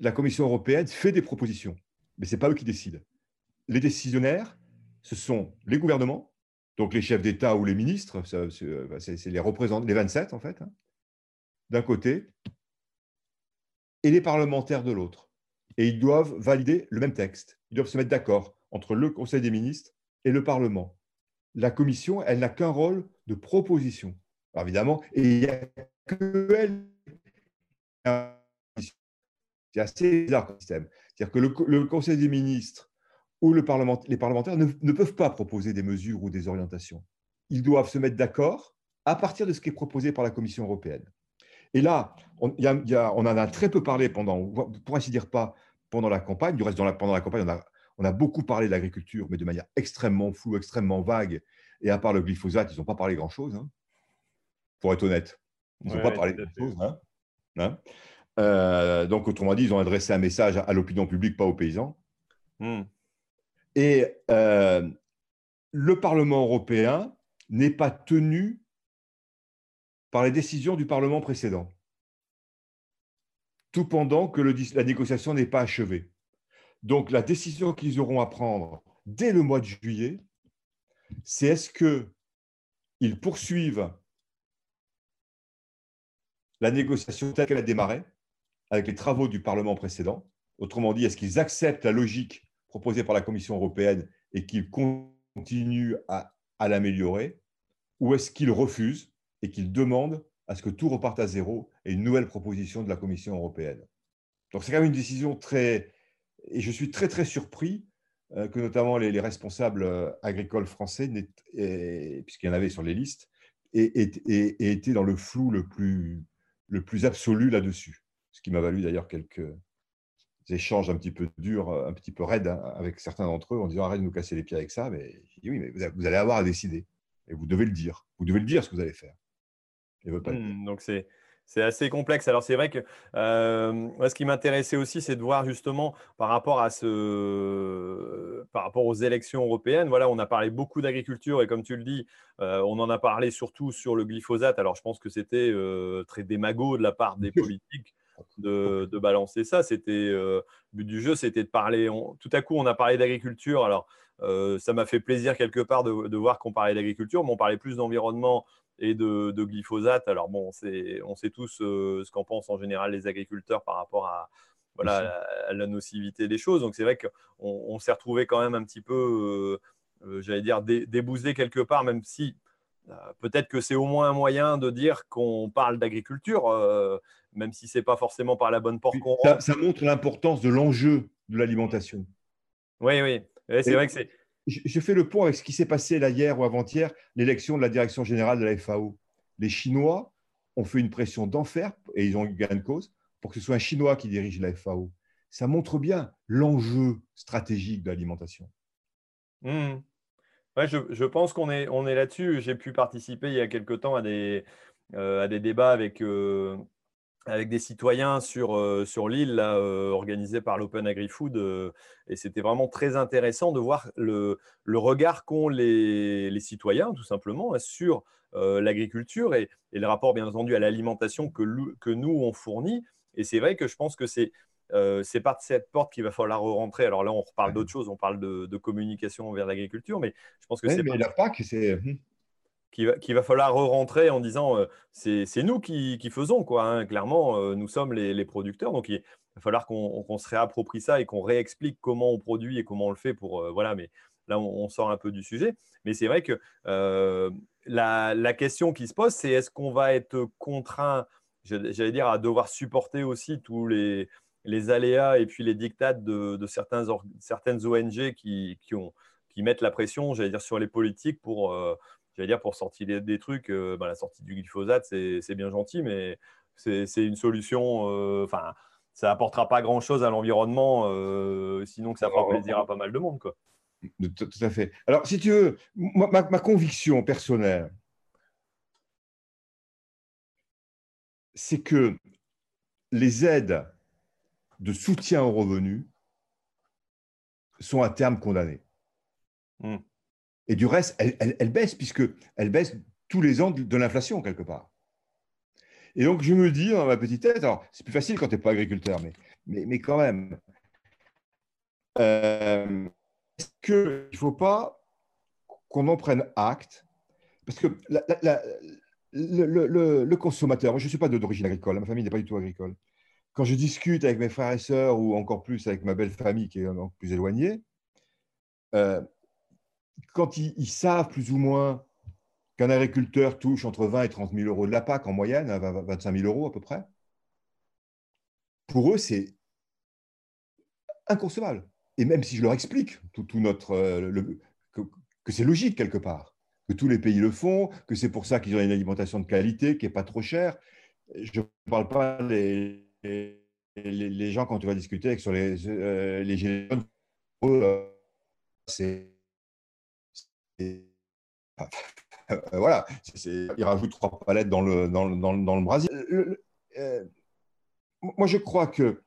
La Commission européenne fait des propositions, mais ce n'est pas eux qui décident. Les décisionnaires, ce sont les gouvernements, donc les chefs d'État ou les ministres, c'est les représentants, les 27 en fait, hein, d'un côté, et les parlementaires de l'autre. Et ils doivent valider le même texte. Ils doivent se mettre d'accord entre le Conseil des ministres et le Parlement. La Commission, elle n'a qu'un rôle de proposition. Évidemment, et il n'y a que elle. C'est assez bizarre système. C'est-à-dire que le Conseil des ministres le les parlementaires ne, peuvent pas proposer des mesures ou des orientations. Ils doivent se mettre d'accord à partir de ce qui est proposé par la Commission européenne. Et là, on, en a très peu parlé pendant, pour ainsi dire pas, pendant la campagne. Du reste, pendant la campagne, on a, beaucoup parlé de l'agriculture, mais de manière extrêmement floue, extrêmement vague. Et à part le glyphosate, ils n'ont pas parlé grand-chose, hein, pour être honnête. Ils n'ont pas parlé grand-chose. Hein, hein. Euh, donc, autrement dit, ils ont adressé un message à, l'opinion publique, pas aux paysans. Hmm. Et euh, le Parlement européen n'est pas tenu par les décisions du Parlement précédent, tout pendant que la négociation n'est pas achevée. Donc la décision qu'ils auront à prendre dès le mois de juillet, c'est est-ce qu'ils poursuivent la négociation telle qu'elle a démarré avec les travaux du Parlement précédent. Autrement dit, est-ce qu'ils acceptent la logique proposé par la Commission européenne et qu'il continue à, l'améliorer Ou est-ce qu'il refuse et qu'il demande à ce que tout reparte à zéro et une nouvelle proposition de la Commission européenne? Donc c'est quand même une décision très... Et je suis très très surpris euh, que notamment les, responsables euh, agricoles français, puisqu'il y en avait sur les listes, aient, été dans le flou le plus, le plus absolu là-dessus. Ce qui m'a valu d'ailleurs quelques, échanges un petit peu durs, un petit peu raides hein, avec certains d'entre eux en disant arrête de nous casser les pieds avec ça. Mais j'ai dit oui, mais vous allez avoir à décider. Et vous devez le dire. Vous devez le dire ce que vous allez faire. Mmh, donc c'est c'est assez complexe. Alors c'est vrai que euh, ce qui m'intéressait aussi, c'est de voir justement par rapport à ce, par rapport aux élections européennes. Voilà, on a parlé beaucoup d'agriculture et comme tu le dis, euh, on en a parlé surtout sur le glyphosate. Alors je pense que c'était euh, très démago de la part des politiques de, balancer ça. C'était le but du jeu, c'était de parler. tout à coup, on a parlé d'agriculture. Alors ça m'a fait plaisir quelque part de, de voir qu'on parlait d'agriculture, mais on parlait plus d'environnement et de, glyphosate. Alors bon, on sait, tous euh, ce qu'en pensent en général les agriculteurs par rapport à, voilà, la, nocivité des choses. Donc c'est vrai qu'on on, s'est retrouvé quand même un petit peu, euh, euh, j'allais dire, débousé quelque part, même si peut-être que c'est au moins un moyen de dire qu'on parle d'agriculture, même si ce n'est pas forcément par la bonne porte qu'on ça, montre l'importance de l'enjeu de l'alimentation. Oui, oui. c'est vrai que c'est je fais le pont avec ce qui s'est passé là hier ou avant-hier, l'élection de la direction générale de la FAO. Les Chinois ont fait une pression d'enfer, et ils ont eu gain de cause, pour que ce soit un Chinois qui dirige la FAO. Ça montre bien l'enjeu stratégique de l'alimentation. Mmh. je, pense qu'on est, on est là-dessus. J'ai pu participer il y a quelque temps à des, euh, à des débats avec, euh, avec des citoyens sur, euh, sur l'île, euh, organisée par l'Open Agri-Food. Euh, et c'était vraiment très intéressant de voir le, le regard qu'ont les, les, citoyens, tout simplement, sur l'agriculture et, et, le rapport, bien entendu, à l'alimentation que, que nous, on fournit. Et c'est vrai que je pense que c'est c'est par cette porte qu'il va falloir rentrer. Alors là, on reparle d'autres choses, on parle de, de communication vers l'agriculture, mais je pense que c'est. Mais la PAC, c'est. Qu'il va, va, falloir re-rentrer en disant euh, c'est nous qui, qui, faisons, quoi. Hein. Clairement, euh, nous sommes les, les, producteurs. Donc, il va falloir qu'on se réapproprie ça et qu'on réexplique comment on produit et comment on le fait pour. Euh, voilà, mais là, on, sort un peu du sujet. Mais c'est vrai que la, la, question qui se pose, c'est est-ce qu'on va être contraint, j'allais dire, à devoir supporter aussi tous les, les aléas et puis les dictates de, de certains certaines ONG qui, qui, ont, qui mettent la pression, j'allais dire, sur les politiques pour j'allais dire, pour sortir des, trucs, euh, bah, la sortie du glyphosate, c'est bien gentil, mais c'est une solution. Euh, enfin, ça apportera pas grand-chose à l'environnement, euh, sinon que ça fera plaisir à pas mal de monde. Quoi. Tout, à fait. Alors, si tu veux, ma, conviction personnelle, c'est que les aides de soutien aux revenus sont à terme condamnées. Hmm. Et du reste, elle, elle, baisse, puisqu'elle baisse tous les ans de, l'inflation, quelque part. Et donc, je me dis dans ma petite tête, alors c'est plus facile quand tu n'es pas agriculteur, mais, mais, mais quand même, euh, est-ce qu'il ne faut pas qu'on en prenne acte? Parce que le, consommateur, moi je ne suis pas d'origine agricole, ma famille n'est pas du tout agricole. Quand je discute avec mes frères et sœurs, ou encore plus avec ma belle famille qui est plus éloignée, euh, quand ils, savent plus ou moins qu'un agriculteur touche entre 20 et 30 000 euros de la PAC en moyenne, 25 000 euros à peu près, pour eux, c'est inconcevable. Et même si je leur explique tout, notre, euh, que, c'est logique quelque part, que tous les pays le font, que c'est pour ça qu'ils ont une alimentation de qualité qui n'est pas trop chère, je ne parle pas les, les, gens quand tu vas discuter sur les, euh, les voilà, il rajoute trois palettes dans le, dans. Euh, moi, je crois que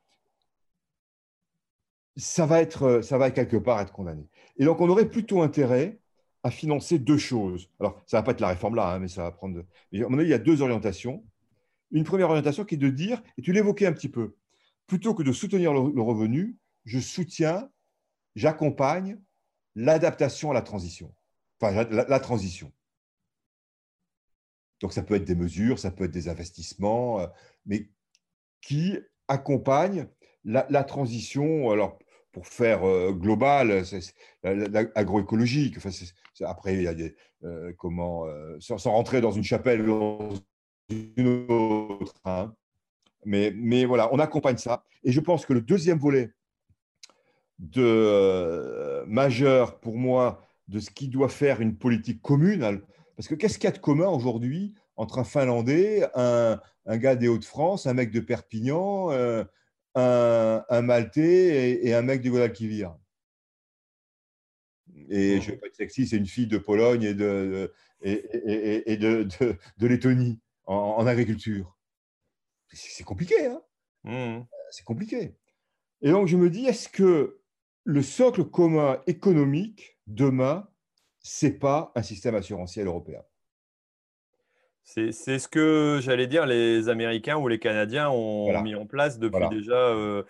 ça va, être, ça va quelque part être condamné. Et donc, on aurait plutôt intérêt à financer deux choses. Alors, ça ne va pas être la réforme là, hein, mais ça va prendre. À mon avis, il y a deux orientations. Une première orientation qui est de dire, et tu l'évoquais un petit peu, plutôt que de soutenir le revenu, je soutiens, j'accompagne l'adaptation à la transition la, transition. Donc ça peut être des mesures, ça peut être des investissements, euh, mais qui accompagnent la, transition. Alors pour faire euh, global, agroécologique. Après, il y a des euh, comment sans, rentrer dans une chapelle ou une autre. Hein. Mais, mais voilà, on accompagne ça. Et je pense que le deuxième volet de majeur pour moi de ce qui doit faire une politique commune. Parce que qu'est-ce qu'il y a de commun aujourd'hui entre un Finlandais, un, gars des Hauts-de-France, un mec de Perpignan, euh, un, Maltais et, un mec du Guadalquivir? Et je ne vais pas être sexy, c'est une fille de Pologne et de, et, de, de, Lettonie en, agriculture. c'est compliqué. Hein? Mmh. C'est compliqué. Et donc, je me dis, est-ce que le socle commun économique, demain, c'est pas un système assurantiel européen. C'est ce que j'allais dire, les Américains ou les Canadiens ont mis en place depuis déjà euh,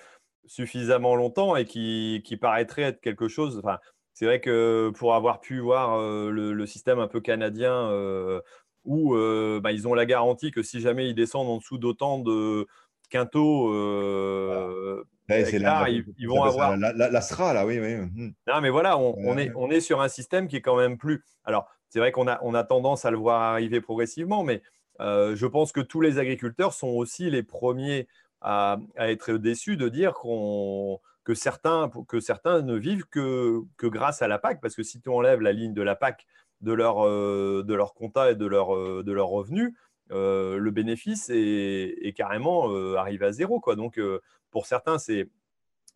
suffisamment longtemps et qui, qui, paraîtrait être quelque chose. Enfin, c'est vrai que pour avoir pu voir euh, le, système un peu canadien euh, où bah, ils ont la garantie que si jamais ils descendent en dessous d'autant de quintaux, ils, vont avoir la, la, SRA là, oui, oui. Mmh. Non, mais voilà, on, on, est, on est sur un système qui est quand même plus. Alors, c'est vrai qu'on a, on a tendance à le voir arriver progressivement, mais euh, je pense que tous les agriculteurs sont aussi les premiers à, être déçus de dire que, certains, que certains ne vivent que, que, grâce à la PAC, parce que si tu enlèves la ligne de la PAC de leur, euh, de leur compta et de leur, euh, de leur revenu, le bénéfice est, carrément arrivé à zéro. Quoi. Donc, pour certains, c'est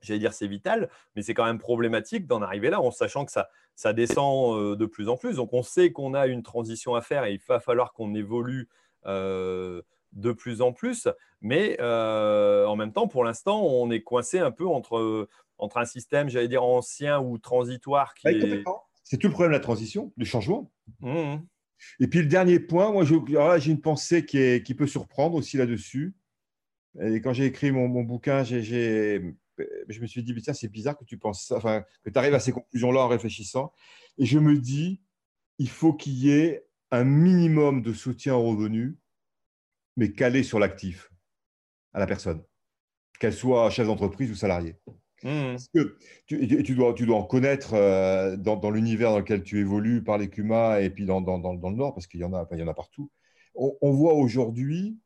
j'allais dire c'est vital, mais c'est quand même problématique d'en arriver là en sachant que ça, ça descend euh, de plus en plus. Donc on sait qu'on a une transition à faire et il va falloir qu'on évolue euh, de plus en plus. Mais euh, en même temps, pour l'instant, on est coincé un peu entre, entre un système, j'allais dire, ancien ou transitoire qui est... C'est tout le problème de la transition, du changement. Mmh. Et puis le dernier point, moi j'ai une pensée qui, est, qui peut surprendre aussi là-dessus. Et quand j'ai écrit mon, mon bouquin, j'ai je me suis dit, tiens, c'est bizarre que tu penses ça, enfin, que tu arrives à ces conclusions-là en réfléchissant. Et je me dis, il faut qu'il y ait un minimum de soutien aux revenus, mais calé sur l'actif, à la personne, qu'elle soit chef d'entreprise ou salariée. Mmh. Parce que tu, dois, tu dois en connaître euh, dans, l'univers dans lequel tu évolues par les CUMA et puis dans, dans, le Nord, parce qu'il y, en a, il y en a partout. On, voit aujourd'hui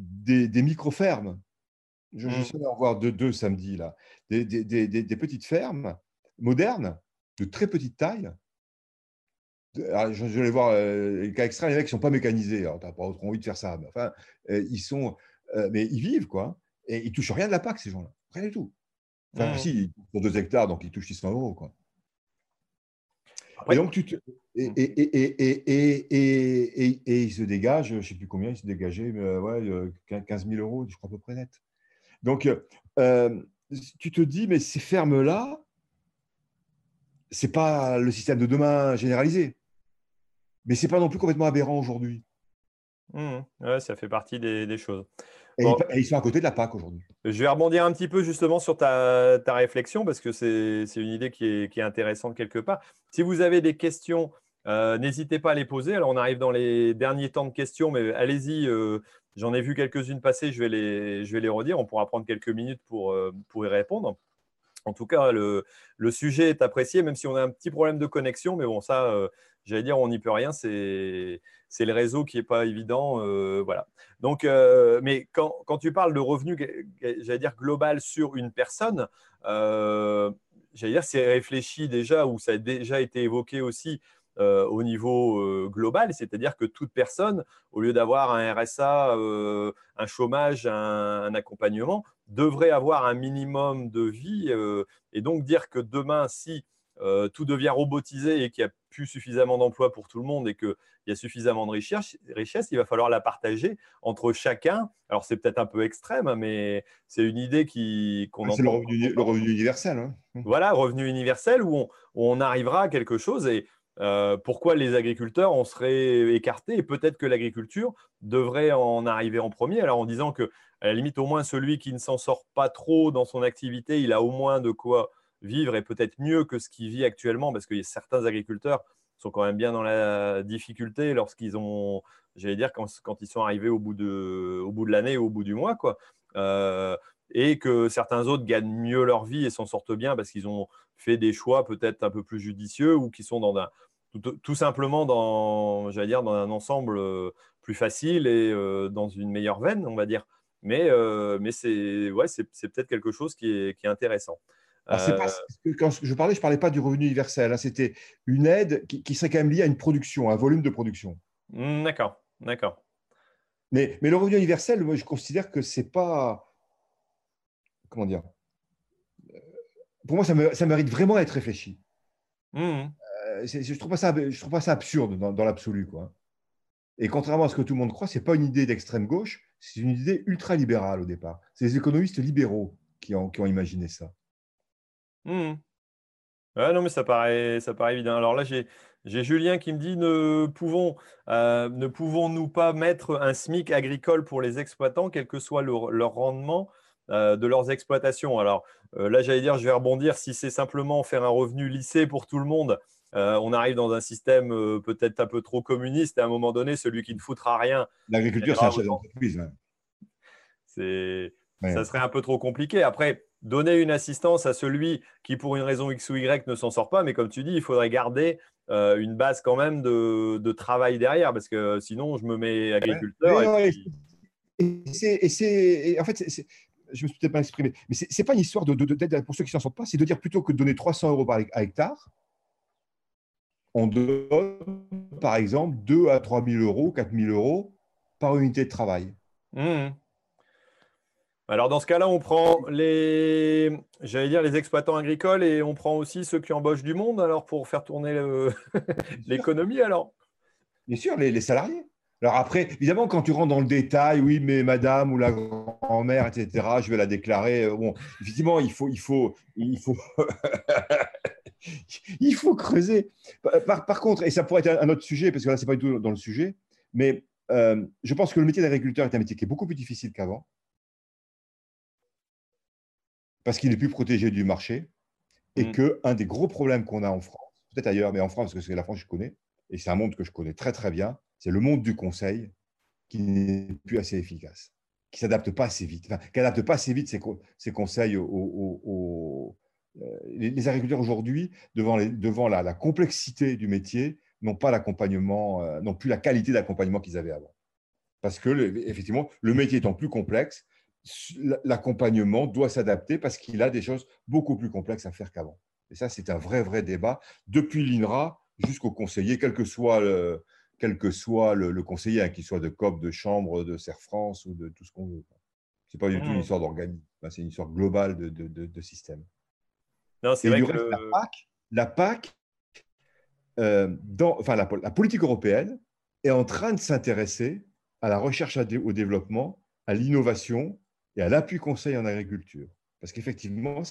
des, des micro-fermes je, je suis mmh. en voir deux, deux samedi, là. Des, des, des, petites fermes modernes, de très petite taille. je, vais voir euh, les cas extrêmes, les mecs ne sont pas mécanisés. Tu n'as pas trop envie de faire ça. Mais enfin, euh, ils sont, euh, mais ils vivent, quoi. Et ils ne touchent rien de la PAC, ces gens-là. Rien du tout. Enfin, mmh. si, deux hectares, donc ils touchent 600 euros, quoi. Et donc, tu te... et, mmh. et, et, et, ils se dégagent, je ne sais plus combien, ils se dégageaient, mais, ouais, 15 000 euros, je crois à peu près net. Donc, euh, tu te dis, mais ces fermes-là, ce n'est pas le système de demain généralisé. Mais ce n'est pas non plus complètement aberrant aujourd'hui. Mmh. ouais, ça fait partie des, choses. Et, ils, sont à côté de la PAC aujourd'hui. Je vais rebondir un petit peu justement sur ta, réflexion parce que c'est une idée qui est, qui est, intéressante quelque part. Si vous avez des questions, euh, n'hésitez pas à les poser. Alors, on arrive dans les derniers temps de questions, mais allez-y, euh, J'en ai vu quelques-unes passer, je vais, les, je vais les redire. On pourra prendre quelques minutes pour, euh, pour y répondre. En tout cas, le, sujet est apprécié, même si on a un petit problème de connexion. Mais bon, ça, euh, j'allais dire, on n'y peut rien. C'est le réseau qui n'est pas évident. Euh, voilà. Donc, mais quand, quand, tu parles de revenu, j'allais dire, global sur une personne, j'allais dire, c'est réfléchi déjà ou ça a déjà été évoqué aussi euh, au niveau euh, global, c'est-à-dire que toute personne, au lieu d'avoir un RSA, euh, un chômage, un, accompagnement, devrait avoir un minimum de vie. et donc dire que demain, si tout devient robotisé et qu'il n'y a plus suffisamment d'emplois pour tout le monde et qu'il y a suffisamment de richesse, richesse, il va falloir la partager entre chacun. Alors c'est peut-être un peu extrême, hein, mais c'est une idée qu'on entend. C'est le revenu, universel. Hein. Voilà, revenu universel où on, où on, arrivera à quelque chose. Et euh, pourquoi les agriculteurs en seraient écartés et peut-être que l'agriculture devrait en arriver en premier, alors en disant que à la limite au moins celui qui ne s'en sort pas trop dans son activité, il a au moins de quoi vivre et peut-être mieux que ce qu'il vit actuellement parce que certains agriculteurs sont quand même bien dans la difficulté lorsqu'ils ont, j'allais dire, quand, ils sont arrivés au bout de, au bout de l'année ou au bout du mois, quoi. Euh, et que certains autres gagnent mieux leur vie et s'en sortent bien parce qu'ils ont fait des choix peut-être un peu plus judicieux ou qui sont dans un, tout, simplement dans, dire, dans un ensemble euh, plus facile et euh, dans une meilleure veine, on va dire. Mais, euh, mais c'est ouais, peut-être quelque chose qui est, qui est intéressant. Pas, quand je parlais, je ne parlais pas du revenu universel. Hein, C'était une aide qui, serait quand même liée à une production, à un volume de production. Mmh, d'accord, d'accord. Mais, mais le revenu universel, moi, je considère que c'est pas. Comment dire Pour moi, ça, ça mérite vraiment d'être réfléchi. Mmh je trouve, pas ça, trouve pas ça absurde dans, l'absolu. quoi. Et contrairement à ce que tout le monde croit, ce n'est pas une idée d'extrême gauche, C'est une idée ultra-libérale au départ. C'est les économistes libéraux qui ont, imaginé ça. Mmh. non, mais ça paraît, évident. Alors là, j'ai, Julien qui me dit euh, ne pouvons-nous pas mettre un SMIC agricole pour les exploitants, quel que soit leur, rendement euh, de leurs exploitations? Alors euh, là, j'allais dire, je vais rebondir, si c'est simplement faire un revenu lissé pour tout le monde, on arrive dans un système peut-être un peu trop communiste. Et à un moment donné, celui qui ne foutra rien. L'agriculture, c'est un chef d'entreprise. C'est, Ça serait un peu trop compliqué. Après, donner une assistance à celui qui, pour une raison X ou Y, ne s'en sort pas. Mais comme tu dis, il faudrait garder euh, une base quand même de, travail derrière, parce que sinon, je me mets agriculteur. et, c'est, en fait, je me suis peut-être pas exprimé, mais ce n'est pas une histoire de, d'aide pour ceux qui ne s'en sortent pas, c'est de dire plutôt que de donner 300 euros par hectare, on donne, par exemple, 2 à 3 000 euros, 4 000 euros par unité de travail. Mmh. Alors dans ce cas-là, on prend les, j'allais dire les exploitants agricoles et on prend aussi ceux qui embauchent du monde alors pour faire tourner l'économie alors. Bien sûr, les, salariés. Alors après, évidemment, quand tu rentres dans le détail, oui, mais madame ou la grand-mère, etc., je vais la déclarer. Euh, bon, effectivement, il faut, il faut, il faut, il faut creuser. Par, contre, et ça pourrait être un autre sujet, parce que là, ce n'est pas du tout dans le sujet, mais euh, je pense que le métier d'agriculteur est un métier qui est beaucoup plus difficile qu'avant parce qu'il est plus protégé du marché et mm. que un des gros problèmes qu'on a en France, peut-être ailleurs, mais en France, parce que c'est la France que je connais, et c'est un monde que je connais très très bien, c'est le monde du conseil qui n'est plus assez efficace, qui s'adapte pas assez vite, enfin, qui n'adapte pas assez vite ses, conseils aux, euh, les, agriculteurs aujourd'hui, devant, devant la, complexité du métier, n'ont pas l'accompagnement, euh, n'ont plus la qualité d'accompagnement qu'ils avaient avant. Parce que, effectivement, le métier étant plus complexe, l'accompagnement doit s'adapter parce qu'il a des choses beaucoup plus complexes à faire qu'avant. Et ça, c'est un vrai, vrai débat, depuis l'INRA jusqu'au conseiller, quel que soit le, quel que soit le, conseiller, hein, qu'il soit de COP, de chambre, de Serre France ou de tout ce qu'on veut. Ce n'est pas du tout une mmh. histoire d'organisme, c'est une histoire globale de, de, système. Non, c'est vrai que la PAC, la, PAC euh, dans, enfin, la, la, politique européenne est en train de s'intéresser à la recherche au développement, à l'innovation et à l'appui conseil en agriculture. Parce qu'effectivement,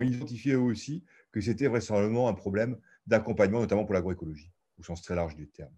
identifié eux aussi que c'était vraisemblablement un problème d'accompagnement, notamment pour l'agroécologie, au sens très large du terme.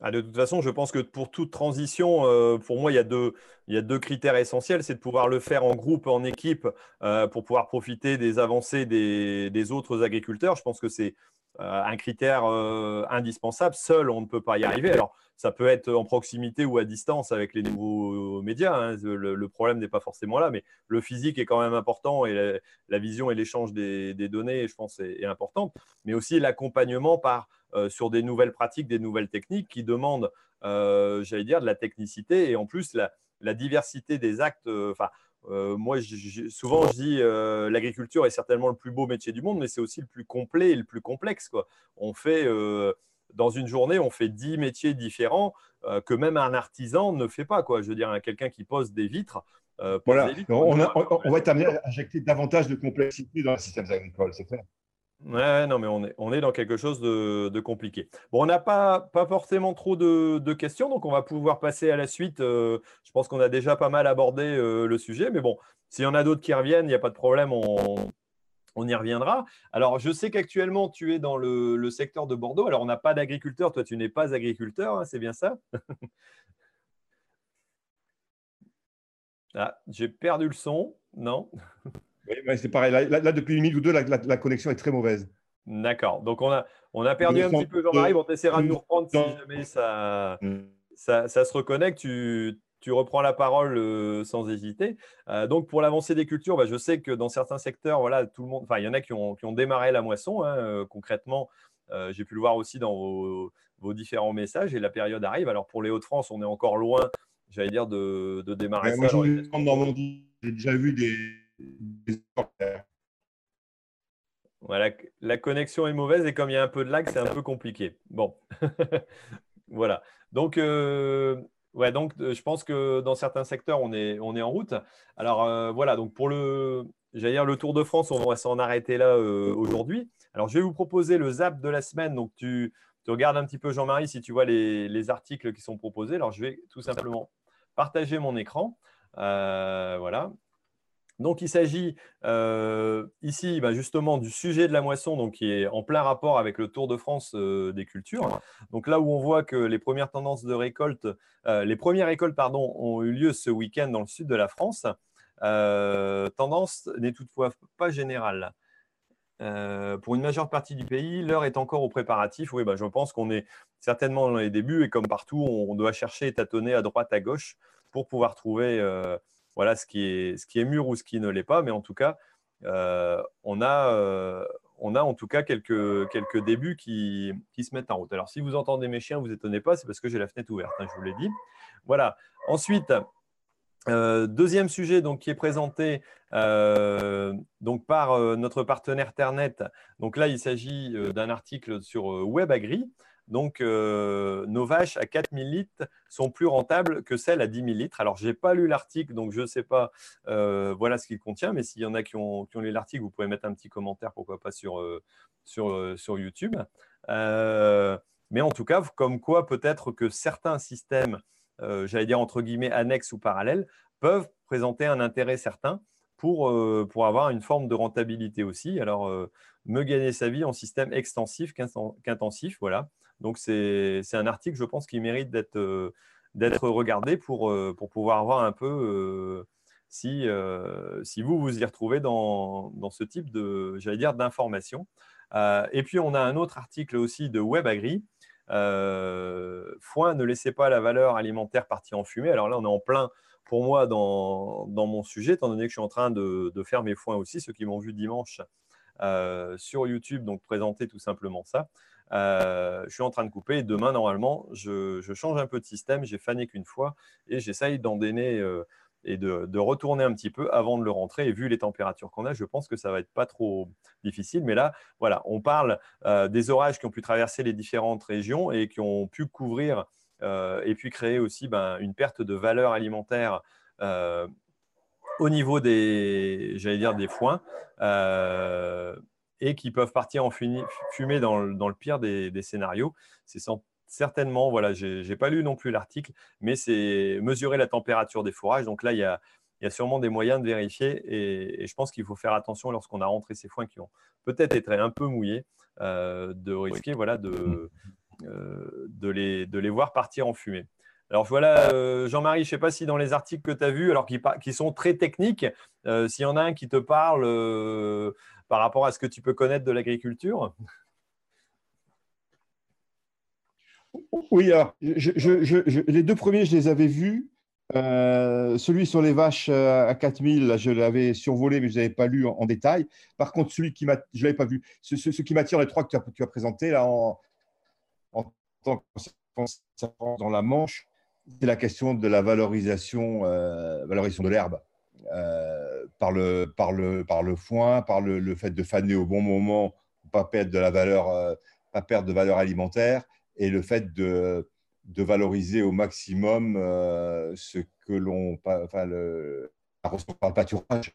Ah, de toute façon, je pense que pour toute transition, euh, pour moi, il y, a deux, critères essentiels. C'est de pouvoir le faire en groupe, en équipe, euh, pour pouvoir profiter des avancées des, des autres agriculteurs. Je pense que c'est un critère indispensable. Seul, on ne peut pas y arriver. Alors, ça peut être en proximité ou à distance avec les nouveaux médias. Hein. Le, problème n'est pas forcément là, mais le physique est quand même important et la, vision et l'échange des, données, je pense, est, importante. Mais aussi l'accompagnement par euh, sur des nouvelles pratiques, des nouvelles techniques qui demandent, euh, j'allais dire, de la technicité et en plus la, diversité des actes. Euh, enfin, moi, souvent, je dis l'agriculture est certainement le plus beau métier du monde, mais c'est aussi le plus complet et le plus complexe. Quoi. On fait dans une journée, on fait 10 métiers différents euh, que même un artisan ne fait pas. Quoi. Je veux dire, quelqu'un qui pose des vitres. Euh, voilà. on, va être amené à injecter davantage de complexité dans les systèmes agricoles, c'est clair. Ouais, non, mais on est, dans quelque chose de, compliqué. Bon, on n'a pas, pas forcément trop de, questions, donc on va pouvoir passer à la suite. Euh, je pense qu'on a déjà pas mal abordé le sujet, mais bon, s'il y en a d'autres qui reviennent, il n'y a pas de problème, on, on y reviendra. Alors, je sais qu'actuellement, tu es dans le, secteur de Bordeaux. Alors, on n'a pas d'agriculteur. Toi, tu n'es pas agriculteur, hein, c'est bien ça? Ah, j'ai perdu le son. Non? Oui, c'est pareil. Là, depuis une minute ou deux, la, connexion est très mauvaise. D'accord. Donc, on a, on a perdu un petit peu Jean-Marie. On essaiera de nous reprendre si jamais ça, mm. ça, ça se reconnecte. Tu, tu reprends la parole euh, sans hésiter. Euh, donc, pour l'avancée des cultures, bah, je sais que dans certains secteurs, voilà, tout le monde, enfin, il y en a qui ont, qui ont démarré la moisson. Hein, euh, concrètement, j'ai pu le voir aussi dans vos, différents messages et la période arrive. Alors, pour les Hauts-de-France, on est encore loin, j'allais dire, de, de démarrer ça. Moi, j'ai déjà vu des. Voilà, la connexion est mauvaise et comme il y a un peu de lag, c'est un peu compliqué. Bon, voilà. Donc, Ouais, donc euh, je pense que dans certains secteurs, on est, on est en route. Alors euh, voilà, donc pour le, dire le Tour de France, on va s'en arrêter là euh, aujourd'hui. Alors je vais vous proposer le zap de la semaine. Donc tu, tu regardes un petit peu, Jean-Marie, si tu vois les, articles qui sont proposés. Alors, je vais tout simplement partager mon écran. voilà. Donc, il s'agit euh, ici bah, justement du sujet de la moisson, donc, qui est en plein rapport avec le Tour de France euh, des cultures. Donc là où on voit que les premières tendances de récolte, euh, les premières récoltes pardon, ont eu lieu ce week-end dans le sud de la France. tendance n'est toutefois pas générale. pour une majeure partie du pays, l'heure est encore au préparatif. Oui, bah, je pense qu'on est certainement dans les débuts et comme partout, on doit chercher et tâtonner à droite, à gauche pour pouvoir trouver voilà ce qui est, ce qui est mûr ou ce qui ne l'est pas. Mais en tout cas, euh, on, a, euh, on a en tout cas quelques, débuts qui, se mettent en route. Alors, si vous entendez mes chiens, vous étonnez pas, c'est parce que j'ai la fenêtre ouverte, hein, je vous l'ai dit. Voilà. Ensuite, euh, deuxième sujet qui est présenté donc, par notre partenaire Ternet. Donc là, il s'agit d'un article sur WebAgri. Donc, euh, nos vaches à 4000 litres sont plus rentables que celles à 10 000 litres. Alors, je n'ai pas lu l'article, donc je ne sais pas euh, voilà ce qu'il contient, mais s'il y en a qui ont, lu l'article, vous pouvez mettre un petit commentaire, pourquoi pas sur, euh, sur, YouTube. mais en tout cas, comme quoi peut-être que certains systèmes, j'allais dire entre guillemets annexes ou parallèles, peuvent présenter un intérêt certain pour, pour avoir une forme de rentabilité aussi. Alors, me gagner sa vie en système extensif qu'intensif, voilà. Donc, c'est un article, je pense, qui mérite d'être euh, regardé pour, euh, pour pouvoir voir un peu euh, si, si vous vous y retrouvez dans, ce type d'informations. et puis, on a un autre article aussi de WebAgri. foin, ne laissez pas la valeur alimentaire partir en fumée. Alors là, on est en plein, pour moi, dans, dans mon sujet, étant donné que je suis en train de, de faire mes foins aussi. Ceux qui m'ont vu dimanche sur YouTube, donc présenter tout simplement ça. Euh, je suis en train de couper et demain, normalement, je, change un peu de système. J'ai fané qu'une fois et j'essaye d'endainer euh, et de, retourner un petit peu avant de le rentrer. Et vu les températures qu'on a, je pense que ça va être pas trop difficile. Mais là, voilà, on parle euh, des orages qui ont pu traverser les différentes régions et qui ont pu couvrir et puis créer aussi ben, une perte de valeur alimentaire au niveau des, j'allais dire, des foins et qui peuvent partir en fumée dans le, pire des, scénarios. C'est certainement, voilà, je n'ai pas lu non plus l'article, mais c'est mesurer la température des fourrages. Donc là, il y a, sûrement des moyens de vérifier et, je pense qu'il faut faire attention lorsqu'on a rentré ces foins qui ont peut-être été un peu mouillés, euh, de risquer voilà, de, euh, de, les, de les voir partir en fumée. Alors voilà, euh, Jean-Marie, je ne sais pas si dans les articles que tu as vus, alors qui, qui, sont très techniques, s'il y en a un qui te parle par rapport à ce que tu peux connaître de l'agriculture Oui, alors, les deux premiers, je les avais vus. Euh, celui sur les vaches euh, à 4000, là, je l'avais survolé, mais je ne l'avais pas lu en, détail. Par contre, celui qui m'a, je l'avais pas vu. Ce, qui m'attire, les trois que tu as, tu as présentés là, en, en tant que dans la Manche, c'est la question de la valorisation, euh, valorisation de l'herbe. Euh, par, le, par, le, par le foin, par le, le, fait de faner au bon moment, pas perdre de la valeur, euh, pas perdre de valeur alimentaire, et le fait de, de valoriser au maximum euh, ce que l'on, enfin le, par le pâturage.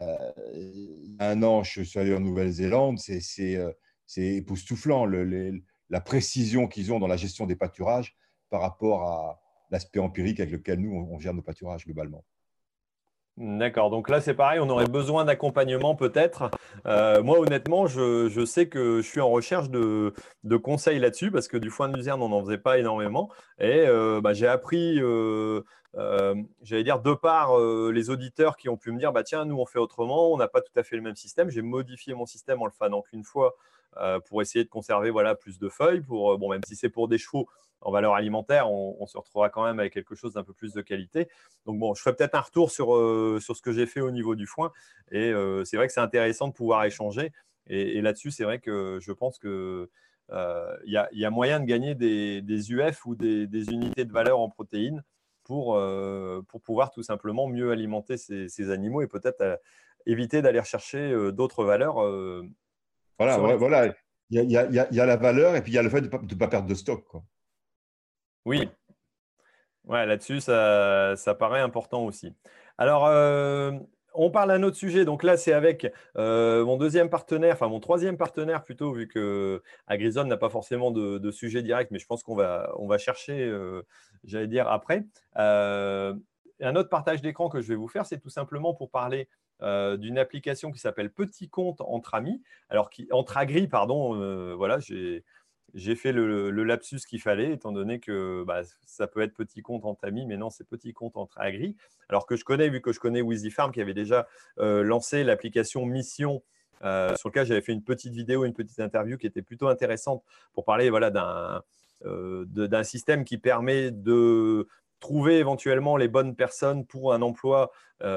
un an, je suis allé en Nouvelle-Zélande, c'est époustouflant le, la précision qu'ils ont dans la gestion des pâturages par rapport à l'aspect empirique avec lequel nous, on gère nos pâturages globalement. D'accord, donc là c'est pareil, on aurait besoin d'accompagnement peut-être. Euh, moi honnêtement, je, sais que je suis en recherche de, conseils là-dessus parce que du foin de luzerne, on n'en faisait pas énormément. Et euh, bah, j'ai appris, euh, j'allais dire, de par les auditeurs qui ont pu me dire, bah, tiens, nous on fait autrement, on n'a pas tout à fait le même système. J'ai modifié mon système en le fanant qu'une fois pour essayer de conserver voilà, plus de feuilles, pour, bon, même si c'est pour des chevaux, en valeur alimentaire, on, se retrouvera quand même avec quelque chose d'un peu plus de qualité. Donc bon, je ferai peut-être un retour sur, euh, sur ce que j'ai fait au niveau du foin. Et euh, c'est vrai que c'est intéressant de pouvoir échanger. Et, là-dessus, c'est vrai que je pense qu'il euh, y, a, moyen de gagner des, UF ou des, des, unités de valeur en protéines pour, pour pouvoir tout simplement mieux alimenter ces, animaux et peut-être éviter d'aller chercher d'autres valeurs. Voilà, voilà. Il y, a, il, y a, la valeur et puis il y a le fait de ne pas, perdre de stock. Quoi. Oui. Ouais, là-dessus, ça, paraît important aussi. Alors, euh, on parle d'un autre sujet. Donc là, c'est avec euh, mon deuxième partenaire, enfin mon troisième partenaire plutôt, vu que Agrizone n'a pas forcément de, sujet direct, mais je pense qu'on va, on va chercher, euh, j'allais dire, après. Un autre partage d'écran que je vais vous faire, c'est tout simplement pour parler d'une application qui s'appelle Petit Compte entre amis, alors qui, entre agri, pardon. voilà, j'ai fait le, lapsus qu'il fallait, étant donné que bah, ça peut être petit compte entre amis, mais non, c'est petit compte entre agri. Alors que je connais, vu que je connais Wheezy Farm, qui avait déjà euh, lancé l'application Mission, euh, sur lequel j'avais fait une petite vidéo, une petite interview qui était plutôt intéressante pour parler voilà, euh, d'un système qui permet de trouver éventuellement les bonnes personnes pour un emploi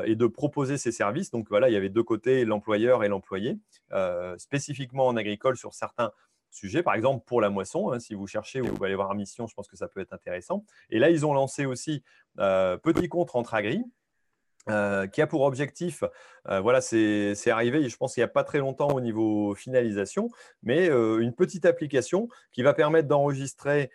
et de proposer ces services. Donc voilà, il y avait deux côtés, l'employeur et l'employé, spécifiquement en agricole sur certains sujet. Par exemple, pour la moisson, hein, si vous cherchez, vous allez voir Mission, je pense que ça peut être intéressant. Et là, ils ont lancé aussi euh, Petit contre entre agri. Euh, qui a pour objectif, euh, voilà, c'est arrivé, je pense qu'il n'y a pas très longtemps au niveau finalisation, mais une petite application qui va permettre d'enregistrer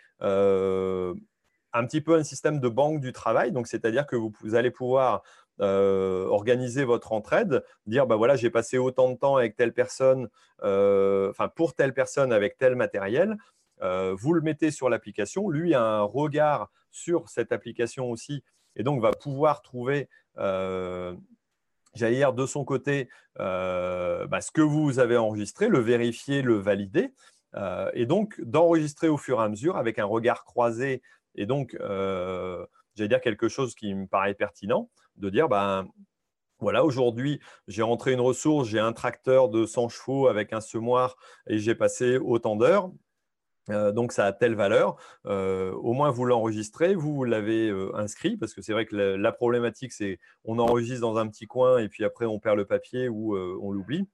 un petit peu un système de banque du travail. Donc, c'est-à-dire que vous, allez pouvoir euh, organiser votre entraide, dire bah voilà, j'ai passé autant de temps avec telle personne, euh, enfin pour telle personne avec tel matériel. Euh, vous le mettez sur l'application. Lui a un regard sur cette application aussi et donc va pouvoir trouver, j'allais dire de son côté, bah, ce que vous avez enregistré, le vérifier, le valider. et donc d'enregistrer au fur et à mesure avec un regard croisé et donc, euh, j'allais dire quelque chose qui me paraît pertinent, de dire, ben, voilà, aujourd'hui, j'ai rentré une ressource, j'ai un tracteur de 100 chevaux avec un semoir et j'ai passé autant d'heures. Euh, donc, ça a telle valeur. Euh, au moins, vous l'enregistrez, vous l'avez inscrit, parce que c'est vrai que la, problématique, c'est on enregistre dans un petit coin et puis après, on perd le papier ou on l'oublie.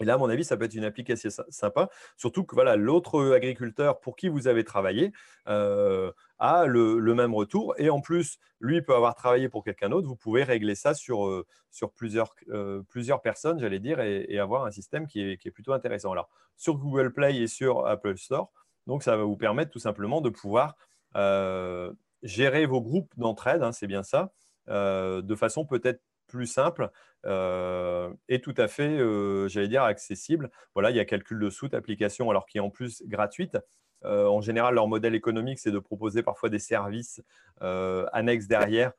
Et là, à mon avis, ça peut être une application sympa, surtout que voilà, l'autre agriculteur pour qui vous avez travaillé euh, a le, même retour. Et en plus, lui peut avoir travaillé pour quelqu'un d'autre. Vous pouvez régler ça sur, euh, sur plusieurs, euh, plusieurs personnes, j'allais dire, et, avoir un système qui est, qui est, plutôt intéressant. Alors, sur Google Play et sur Apple Store, donc ça va vous permettre tout simplement de pouvoir gérer vos groupes d'entraide, hein, c'est bien ça, de façon peut-être plus simple euh, et tout à fait, euh, j'allais dire, accessible. Voilà, il y a calcul de soute, application, alors qui est en plus gratuite. Euh, en général, leur modèle économique, c'est de proposer parfois des services annexes derrière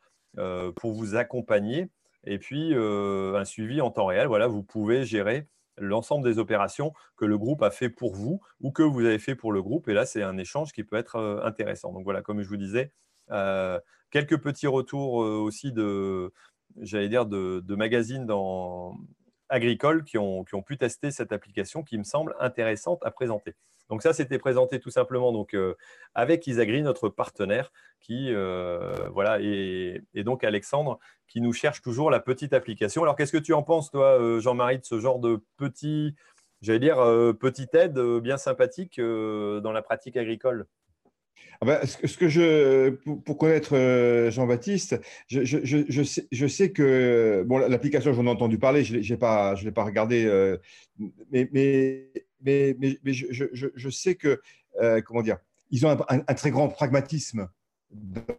pour vous accompagner. Et puis, un suivi en temps réel. Voilà, vous pouvez gérer l'ensemble des opérations que le groupe a fait pour vous ou que vous avez fait pour le groupe. Et là, c'est un échange qui peut être intéressant. Donc voilà, comme je vous disais, quelques petits retours aussi de, j'allais dire, de, magazines agricoles qui ont, pu tester cette application qui me semble intéressante à présenter. Donc ça, c'était présenté tout simplement euh, avec Isagri, notre partenaire, qui, euh, voilà, et, donc Alexandre, qui nous cherche toujours la petite application. Alors, qu'est-ce que tu en penses, toi, euh, Jean-Marie, de ce genre de petit, j'allais dire, petite aide bien sympathique dans la pratique agricole? Ah ben, ce que je, pour, connaître euh, Jean-Baptiste, je, sais, que bon, l'application, j'en ai entendu parler, je ne l'ai pas, je pas regardé, euh, mais, je, sais que, euh, comment dire, ils ont un, très grand pragmatisme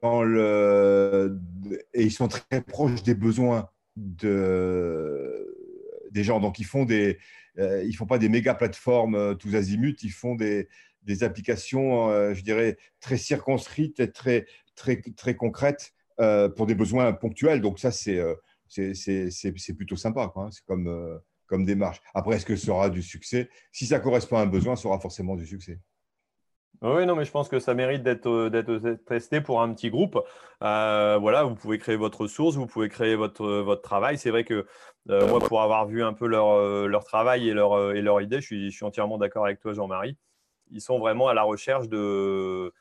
et ils sont très proches des besoins de, des gens. Donc, ils font font pas des méga plateformes tous azimuts, ils font des des applications, euh, je dirais, très circonscrites et très, très, très concrètes euh, pour des besoins ponctuels. Donc ça, c'est euh, c'est plutôt sympa. C'est comme, comme démarche. Après, est-ce que ce sera du succès? Si ça correspond à un besoin, ce sera forcément du succès. Oui, non, mais je pense que ça mérite d'être testé pour un petit groupe. voilà, vous pouvez créer votre ressource, vous pouvez créer votre, votre travail. C'est vrai que moi, pour avoir vu un peu leur, leur travail et leur, et leur idée, je suis, je suis entièrement d'accord avec toi, Jean-Marie ils sont vraiment à la recherche de,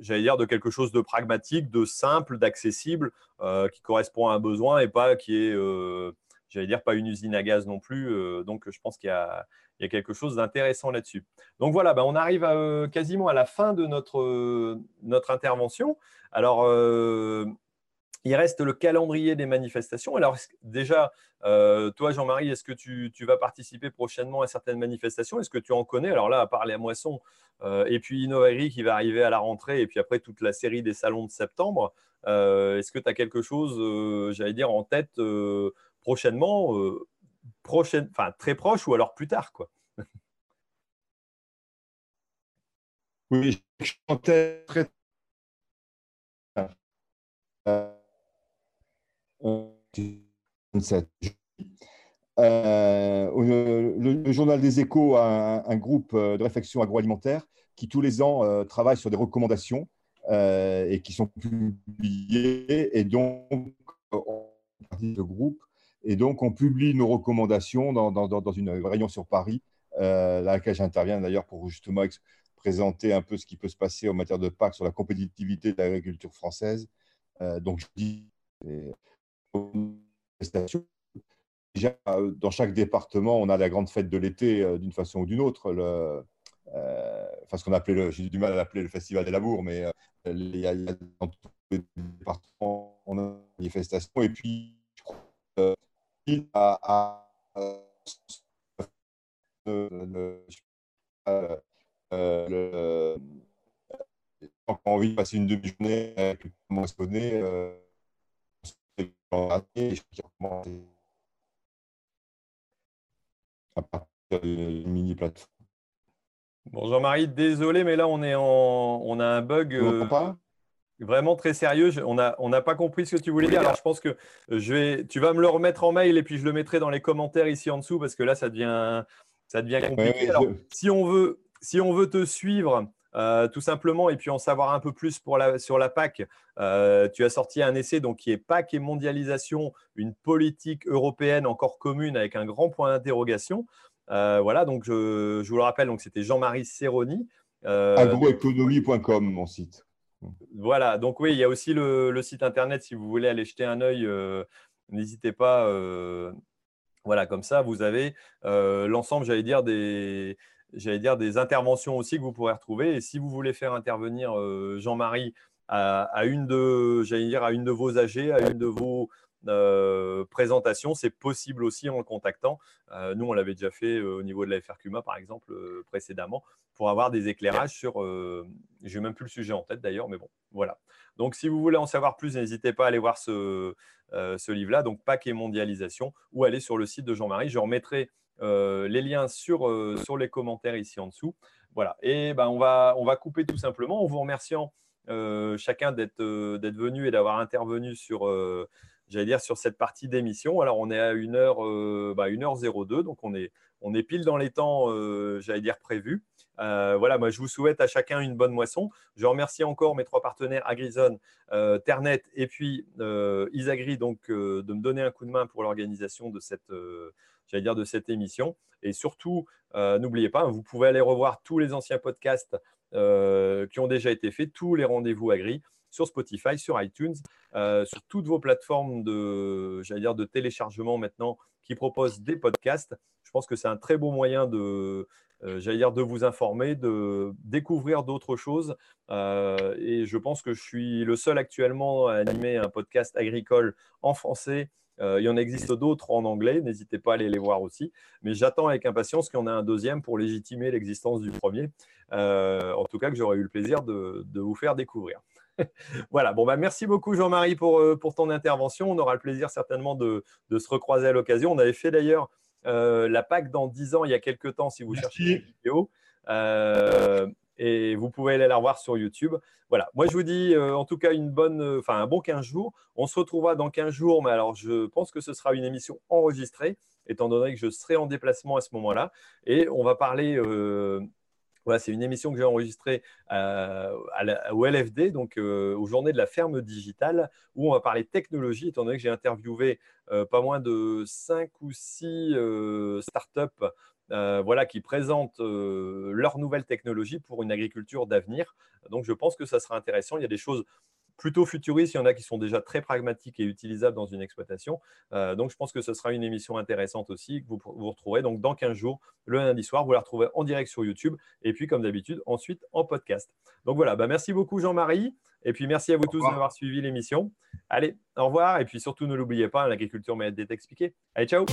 j'allais dire, de quelque chose de pragmatique, de simple, d'accessible, euh, qui correspond à un besoin et pas qui est, euh, j'allais dire, pas une usine à gaz non plus. Euh, donc, je pense qu'il y a, quelque chose d'intéressant là-dessus. Donc voilà, ben, on arrive quasiment à la fin de notre, notre intervention. Alors, il reste le calendrier des manifestations. Alors déjà, euh, toi Jean-Marie, est-ce que tu, vas participer prochainement à certaines manifestations? Est-ce que tu en connais? Alors là, à part les moissons, euh, et puis Innovari qui va arriver à la rentrée, et puis après toute la série des salons de septembre, euh, est-ce que tu as quelque chose, j'allais dire, en tête prochainement, prochaine, enfin très proche ou alors plus tard. Quoi? Oui, je chantais très. Euh, le, journal des échos a un, groupe euh, de réflexion agroalimentaire qui tous les ans euh, travaille sur des recommandations et qui sont publiées et donc de groupe et donc on publie nos recommandations dans, dans, dans une réunion sur Paris à laquelle j'interviens d'ailleurs pour justement présenter un peu ce qui peut se passer en matière de PAC sur la compétitivité de l'agriculture française. donc je dis Déjà, euh, dans chaque département, on a la grande fête de l'été euh, d'une façon ou d'une autre. Le, euh, qu'on appelait, j'ai du mal à l'appeler le festival des labours, mais il y a, dans tous les départements, on a une manifestation. Et puis, je crois qu'il a envie de passer une demi-journée avec le moissonné, euh, mini plateforme. Bon, Jean-Marie, désolé, mais là, on, est en... on a un bug euh, vraiment très sérieux. On n'a on pas compris ce que tu voulais dire. Alors, je pense que je vais... tu vas me le remettre en mail et puis je le mettrai dans les commentaires ici en dessous parce que là, ça devient, ça devient compliqué. Alors, si, on veut, si on veut te suivre, euh, tout simplement, et puis en savoir un peu plus pour la, sur la PAC, euh, tu as sorti un essai donc, qui est PAC et mondialisation, une politique européenne encore commune avec un grand point d'interrogation. Euh, voilà, donc je, vous le rappelle, donc c'était Jean-Marie Serroni. Agroéconomie.com, mon site. Voilà, donc oui, il y a aussi le, le, site internet si vous voulez aller jeter un œil. N'hésitez pas. voilà, comme ça, vous avez l'ensemble, j'allais dire, des, j'allais dire, des interventions aussi que vous pourrez retrouver. Et si vous voulez faire intervenir euh, Jean-Marie à, une de, j'allais dire, à une de vos AG, à une de vos euh, présentations, c'est possible aussi en le contactant. Euh, nous, on l'avait déjà fait au niveau de la FRQMA, par exemple, précédemment, pour avoir des éclairages sur. Je n'ai même plus le sujet en tête d'ailleurs, mais bon, voilà. Donc, si vous voulez en savoir plus, n'hésitez pas à aller voir ce, livre-là, donc Pack et mondialisation, ou aller sur le site de Jean-Marie. Je remettrai euh, les liens sur, euh, sur les commentaires ici en dessous. Voilà. Et ben, on, va, on va couper tout simplement en vous remerciant euh, chacun d'être venu et d'avoir intervenu sur, j'allais dire, sur cette partie d'émission. Alors, on est à 1h, bah, 1h02, donc on est, on est pile dans les temps, j'allais dire, prévus. Voilà, moi, je vous souhaite à chacun une bonne moisson. Je remercie encore mes trois partenaires, Agrizone, Ternet et puis Isagri, donc, de me donner un coup de main pour l'organisation de cette émission. Et surtout, euh, n'oubliez pas, vous pouvez aller revoir tous les anciens podcasts euh, qui ont déjà été faits, tous les rendez-vous agri sur Spotify, sur iTunes, euh, sur toutes vos plateformes de, de téléchargement maintenant qui proposent des podcasts. Je pense que c'est un très beau moyen de, j'allais dire, de vous informer, de découvrir d'autres choses. et je pense que je suis le seul actuellement à animer un podcast agricole en français euh, il y en existe d'autres en anglais, n'hésitez pas à aller les voir aussi. Mais j'attends avec impatience qu'il y en ait un deuxième pour légitimer l'existence du premier. Euh, en tout cas, que j'aurais eu le plaisir de, vous faire découvrir. voilà, bon, bah, merci beaucoup Jean-Marie euh, pour ton intervention. On aura le plaisir certainement de, se recroiser à l'occasion. On avait fait d'ailleurs la PAC dans 10 ans, il y a quelques temps, si vous cherchez une vidéo et vous pouvez aller la revoir sur YouTube. Voilà, moi je vous dis euh, en tout cas une bonne, euh, enfin un bon 15 jours. On se retrouvera dans 15 jours, mais alors je pense que ce sera une émission enregistrée, étant donné que je serai en déplacement à ce moment-là. Et on va parler, euh, voilà, c'est une émission que j'ai enregistrée au LFD, donc aux journées de la ferme digitale, où on va parler technologie, étant donné que j'ai interviewé pas moins de 5 ou 6 startups euh, voilà, qui présentent euh, leurs nouvelles technologies pour une agriculture d'avenir. Donc, je pense que ça sera intéressant. Il y a des choses plutôt futuristes, il y en a qui sont déjà très pragmatiques et utilisables dans une exploitation. Euh, donc, je pense que ce sera une émission intéressante aussi que vous, vous retrouverez donc dans 15 jours, le lundi soir. Vous la retrouverez en direct sur YouTube et puis, comme d'habitude, ensuite en podcast. Donc voilà, bah, merci beaucoup Jean-Marie. Et puis merci à vous tous d'avoir suivi l'émission. Allez, au revoir. Et puis surtout, ne l'oubliez pas, l'agriculture mérite d'être expliquée. Allez, ciao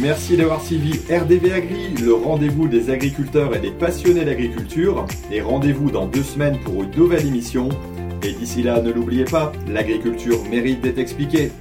Merci d'avoir suivi RDV Agri, le rendez-vous des agriculteurs et des passionnés d'agriculture. Et rendez-vous dans deux semaines pour une nouvelle émission. Et d'ici là, ne l'oubliez pas, l'agriculture mérite d'être expliquée.